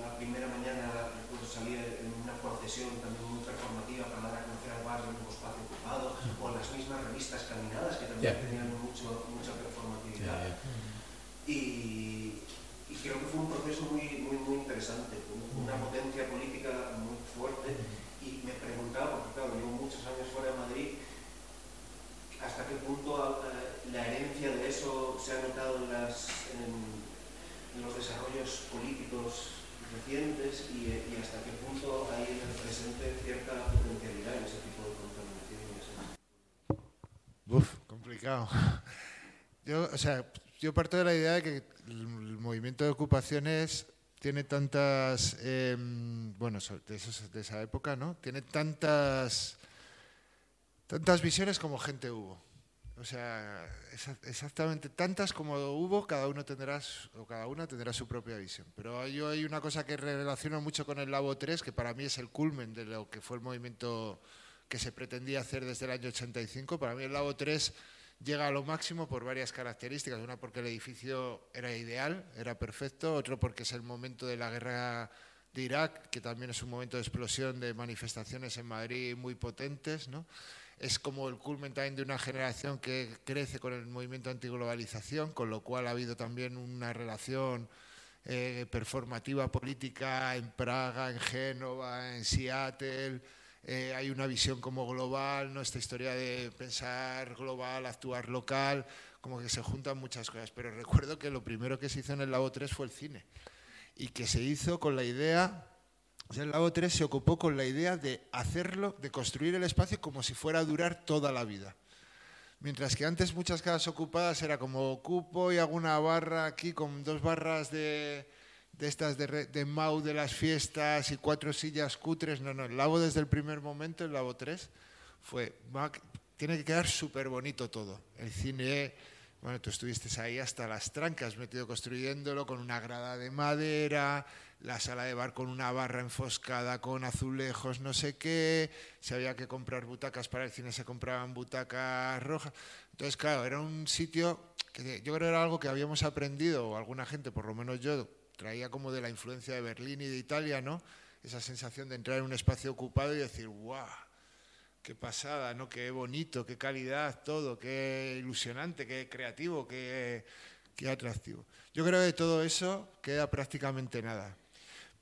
la primera mañana recuerdo salir en una procesión también muy performativa para dar a conocer al barrio un espacio ocupado, o las mismas revistas caminadas que también yeah. tenían mucho, mucha performatividad. Yeah. Y, creo que fue un proceso muy, muy, muy interesante, una potencia política muy fuerte. Y me preguntaba, porque claro, llevo muchos años fuera de Madrid, hasta qué punto eh, la herencia de eso se ha notado en, las, en, en los desarrollos políticos recientes y, hasta qué punto hay presente cierta potencialidad en ese tipo de contaminaciones. Uf, complicado. Yo, o yo parto de la idea de que el movimiento de ocupaciones tiene tantas, eh, bueno, de, esos- de esa época, ¿no? Tiene tantas, tantas visiones como gente hubo. O sea, exa- exactamente tantas como hubo, cada uno tendrá o cada una tendrá su propia visión. Pero yo hay una cosa que relaciono mucho con el Labo 3, que para mí es el culmen de lo que fue el movimiento que se pretendía hacer desde el año 85. Para mí el Labo 3 llega a lo máximo por varias características. Una porque el edificio era ideal, era perfecto. Otro porque es el momento de la guerra de Irak, que también es un momento de explosión de manifestaciones en Madrid muy potentes. ¿no? Es como el culmen también de una generación que crece con el movimiento antiglobalización, con lo cual ha habido también una relación eh, performativa política en Praga, en Génova, en Seattle. Eh, hay una visión como global, ¿no? esta historia de pensar global, actuar local, como que se juntan muchas cosas. Pero recuerdo que lo primero que se hizo en el Labo 3 fue el cine y que se hizo con la idea, o sea, el Labo 3 se ocupó con la idea de hacerlo, de construir el espacio como si fuera a durar toda la vida. Mientras que antes muchas casas ocupadas era como ocupo y hago una barra aquí con dos barras de, de estas de, de Mau de las fiestas y cuatro sillas cutres. No, no, el Labo desde el primer momento, el Labo 3, fue, va- tiene que quedar súper bonito todo. El cine, bueno, tú estuviste ahí hasta las trancas metido construyéndolo con una grada de madera, la sala de bar con una barra enfoscada con azulejos, no sé qué, si había que comprar butacas para el cine se compraban butacas rojas. Entonces, claro, era un sitio yo creo era algo que habíamos aprendido, o alguna gente, por lo menos yo, traía como de la influencia de Berlín y de Italia, ¿no? Esa sensación de entrar en un espacio ocupado y decir, ¡guau! Qué pasada, ¿no? Qué bonito, qué calidad, todo, qué ilusionante, qué creativo, qué, qué atractivo. Yo creo que de todo eso queda prácticamente nada.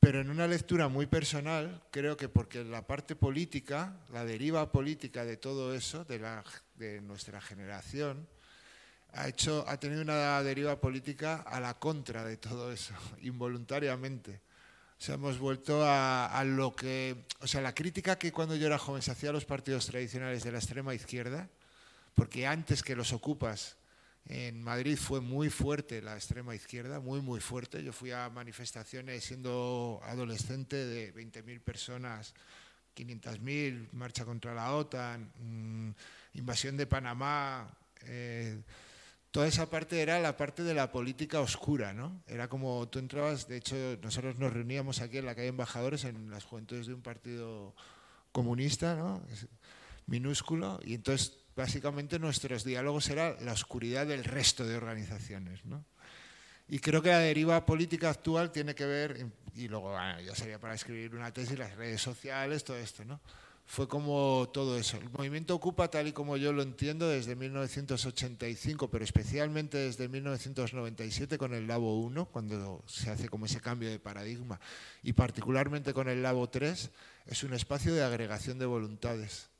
Pero en una lectura muy personal, creo que porque la parte política, la deriva política de todo eso, de, la, de nuestra generación, ha, hecho, ha tenido una deriva política a la contra de todo eso, involuntariamente. O sea, hemos vuelto a, a lo que... O sea, la crítica que cuando yo era joven se hacía a los partidos tradicionales de la extrema izquierda, porque antes que los ocupas en Madrid fue muy fuerte la extrema izquierda, muy, muy fuerte. Yo fui a manifestaciones siendo adolescente de 20.000 personas, 500.000, marcha contra la OTAN, mmm, invasión de Panamá. Eh, toda esa parte era la parte de la política oscura, ¿no? Era como tú entrabas, de hecho, nosotros nos reuníamos aquí en la calle Embajadores, en las juventudes de un partido comunista, ¿no? minúsculo, y entonces básicamente nuestros diálogos eran la oscuridad del resto de organizaciones. ¿no? Y creo que la deriva política actual tiene que ver, y luego bueno, ya sería para escribir una tesis, las redes sociales, todo esto, ¿no? Fue como todo eso. El movimiento Ocupa, tal y como yo lo entiendo, desde 1985, pero especialmente desde 1997 con el Labo 1, cuando se hace como ese cambio de paradigma, y particularmente con el Labo 3, es un espacio de agregación de voluntades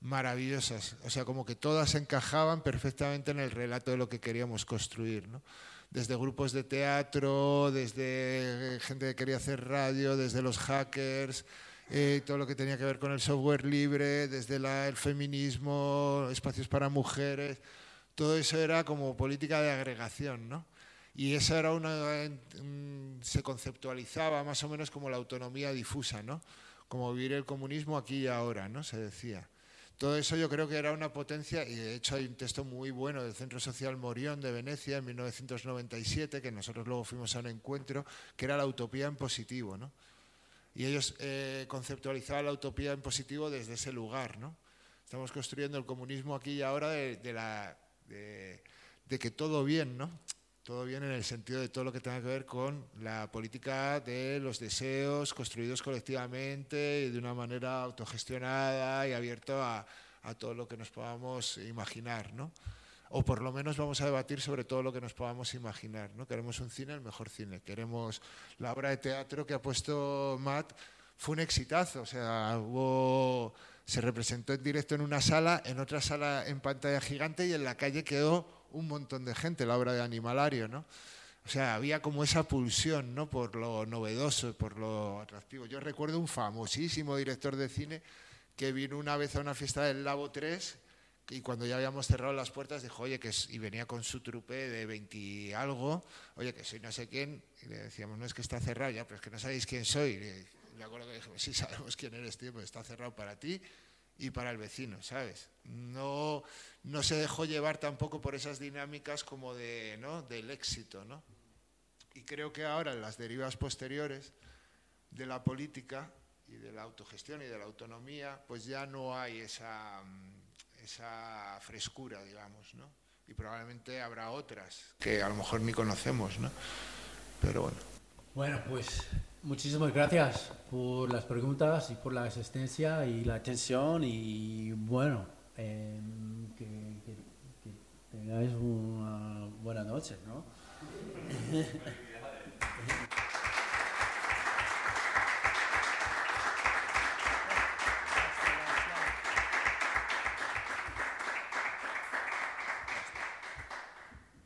maravillosas, o sea, como que todas encajaban perfectamente en el relato de lo que queríamos construir, ¿no? Desde grupos de teatro, desde gente que quería hacer radio, desde los hackers, eh, todo lo que tenía que ver con el software libre, desde el feminismo, espacios para mujeres, todo eso era como política de agregación, ¿no? Y esa era una, se conceptualizaba más o menos como la autonomía difusa, ¿no? Como vivir el comunismo aquí y ahora, ¿no? Se decía. Todo eso yo creo que era una potencia, y de hecho hay un texto muy bueno del Centro Social Morión de Venecia en 1997, que nosotros luego fuimos a un encuentro, que era la utopía en positivo, ¿no? Y ellos eh, conceptualizaban la utopía en positivo desde ese lugar, ¿no? Estamos construyendo el comunismo aquí y ahora de, de la, de, de que todo bien, ¿no? Todo bien en el sentido de todo lo que tenga que ver con la política de los deseos construidos colectivamente y de una manera autogestionada y abierto a, a todo lo que nos podamos imaginar, ¿no? O por lo menos vamos a debatir sobre todo lo que nos podamos imaginar, ¿no? Queremos un cine, el mejor cine. Queremos la obra de teatro que ha puesto Matt, fue un exitazo, o sea, hubo, se representó en directo en una sala, en otra sala en pantalla gigante y en la calle quedó un montón de gente, la obra de Animalario, ¿no? O sea, había como esa pulsión, ¿no? Por lo novedoso, por lo atractivo. Yo recuerdo un famosísimo director de cine que vino una vez a una fiesta del Labo 3 y cuando ya habíamos cerrado las puertas dijo, oye, que y venía con su trupe de 20 algo, oye, que soy no sé quién, y le decíamos, no es que está cerrado ya, pero es que no sabéis quién soy. Y me acuerdo que dije, sí sabemos quién eres, tío, pero está cerrado para ti y para el vecino, ¿sabes? No, no se dejó llevar tampoco por esas dinámicas como de, ¿no? del éxito, ¿no? Y creo que ahora en las derivas posteriores de la política y de la autogestión y de la autonomía, pues ya no hay esa, esa frescura, digamos, ¿no? Y probablemente habrá otras que a lo mejor ni conocemos, ¿no? Pero bueno. Bueno, pues muchísimas gracias por las preguntas y por la asistencia y la atención y bueno, que, que, que tengáis una buena noche, ¿no?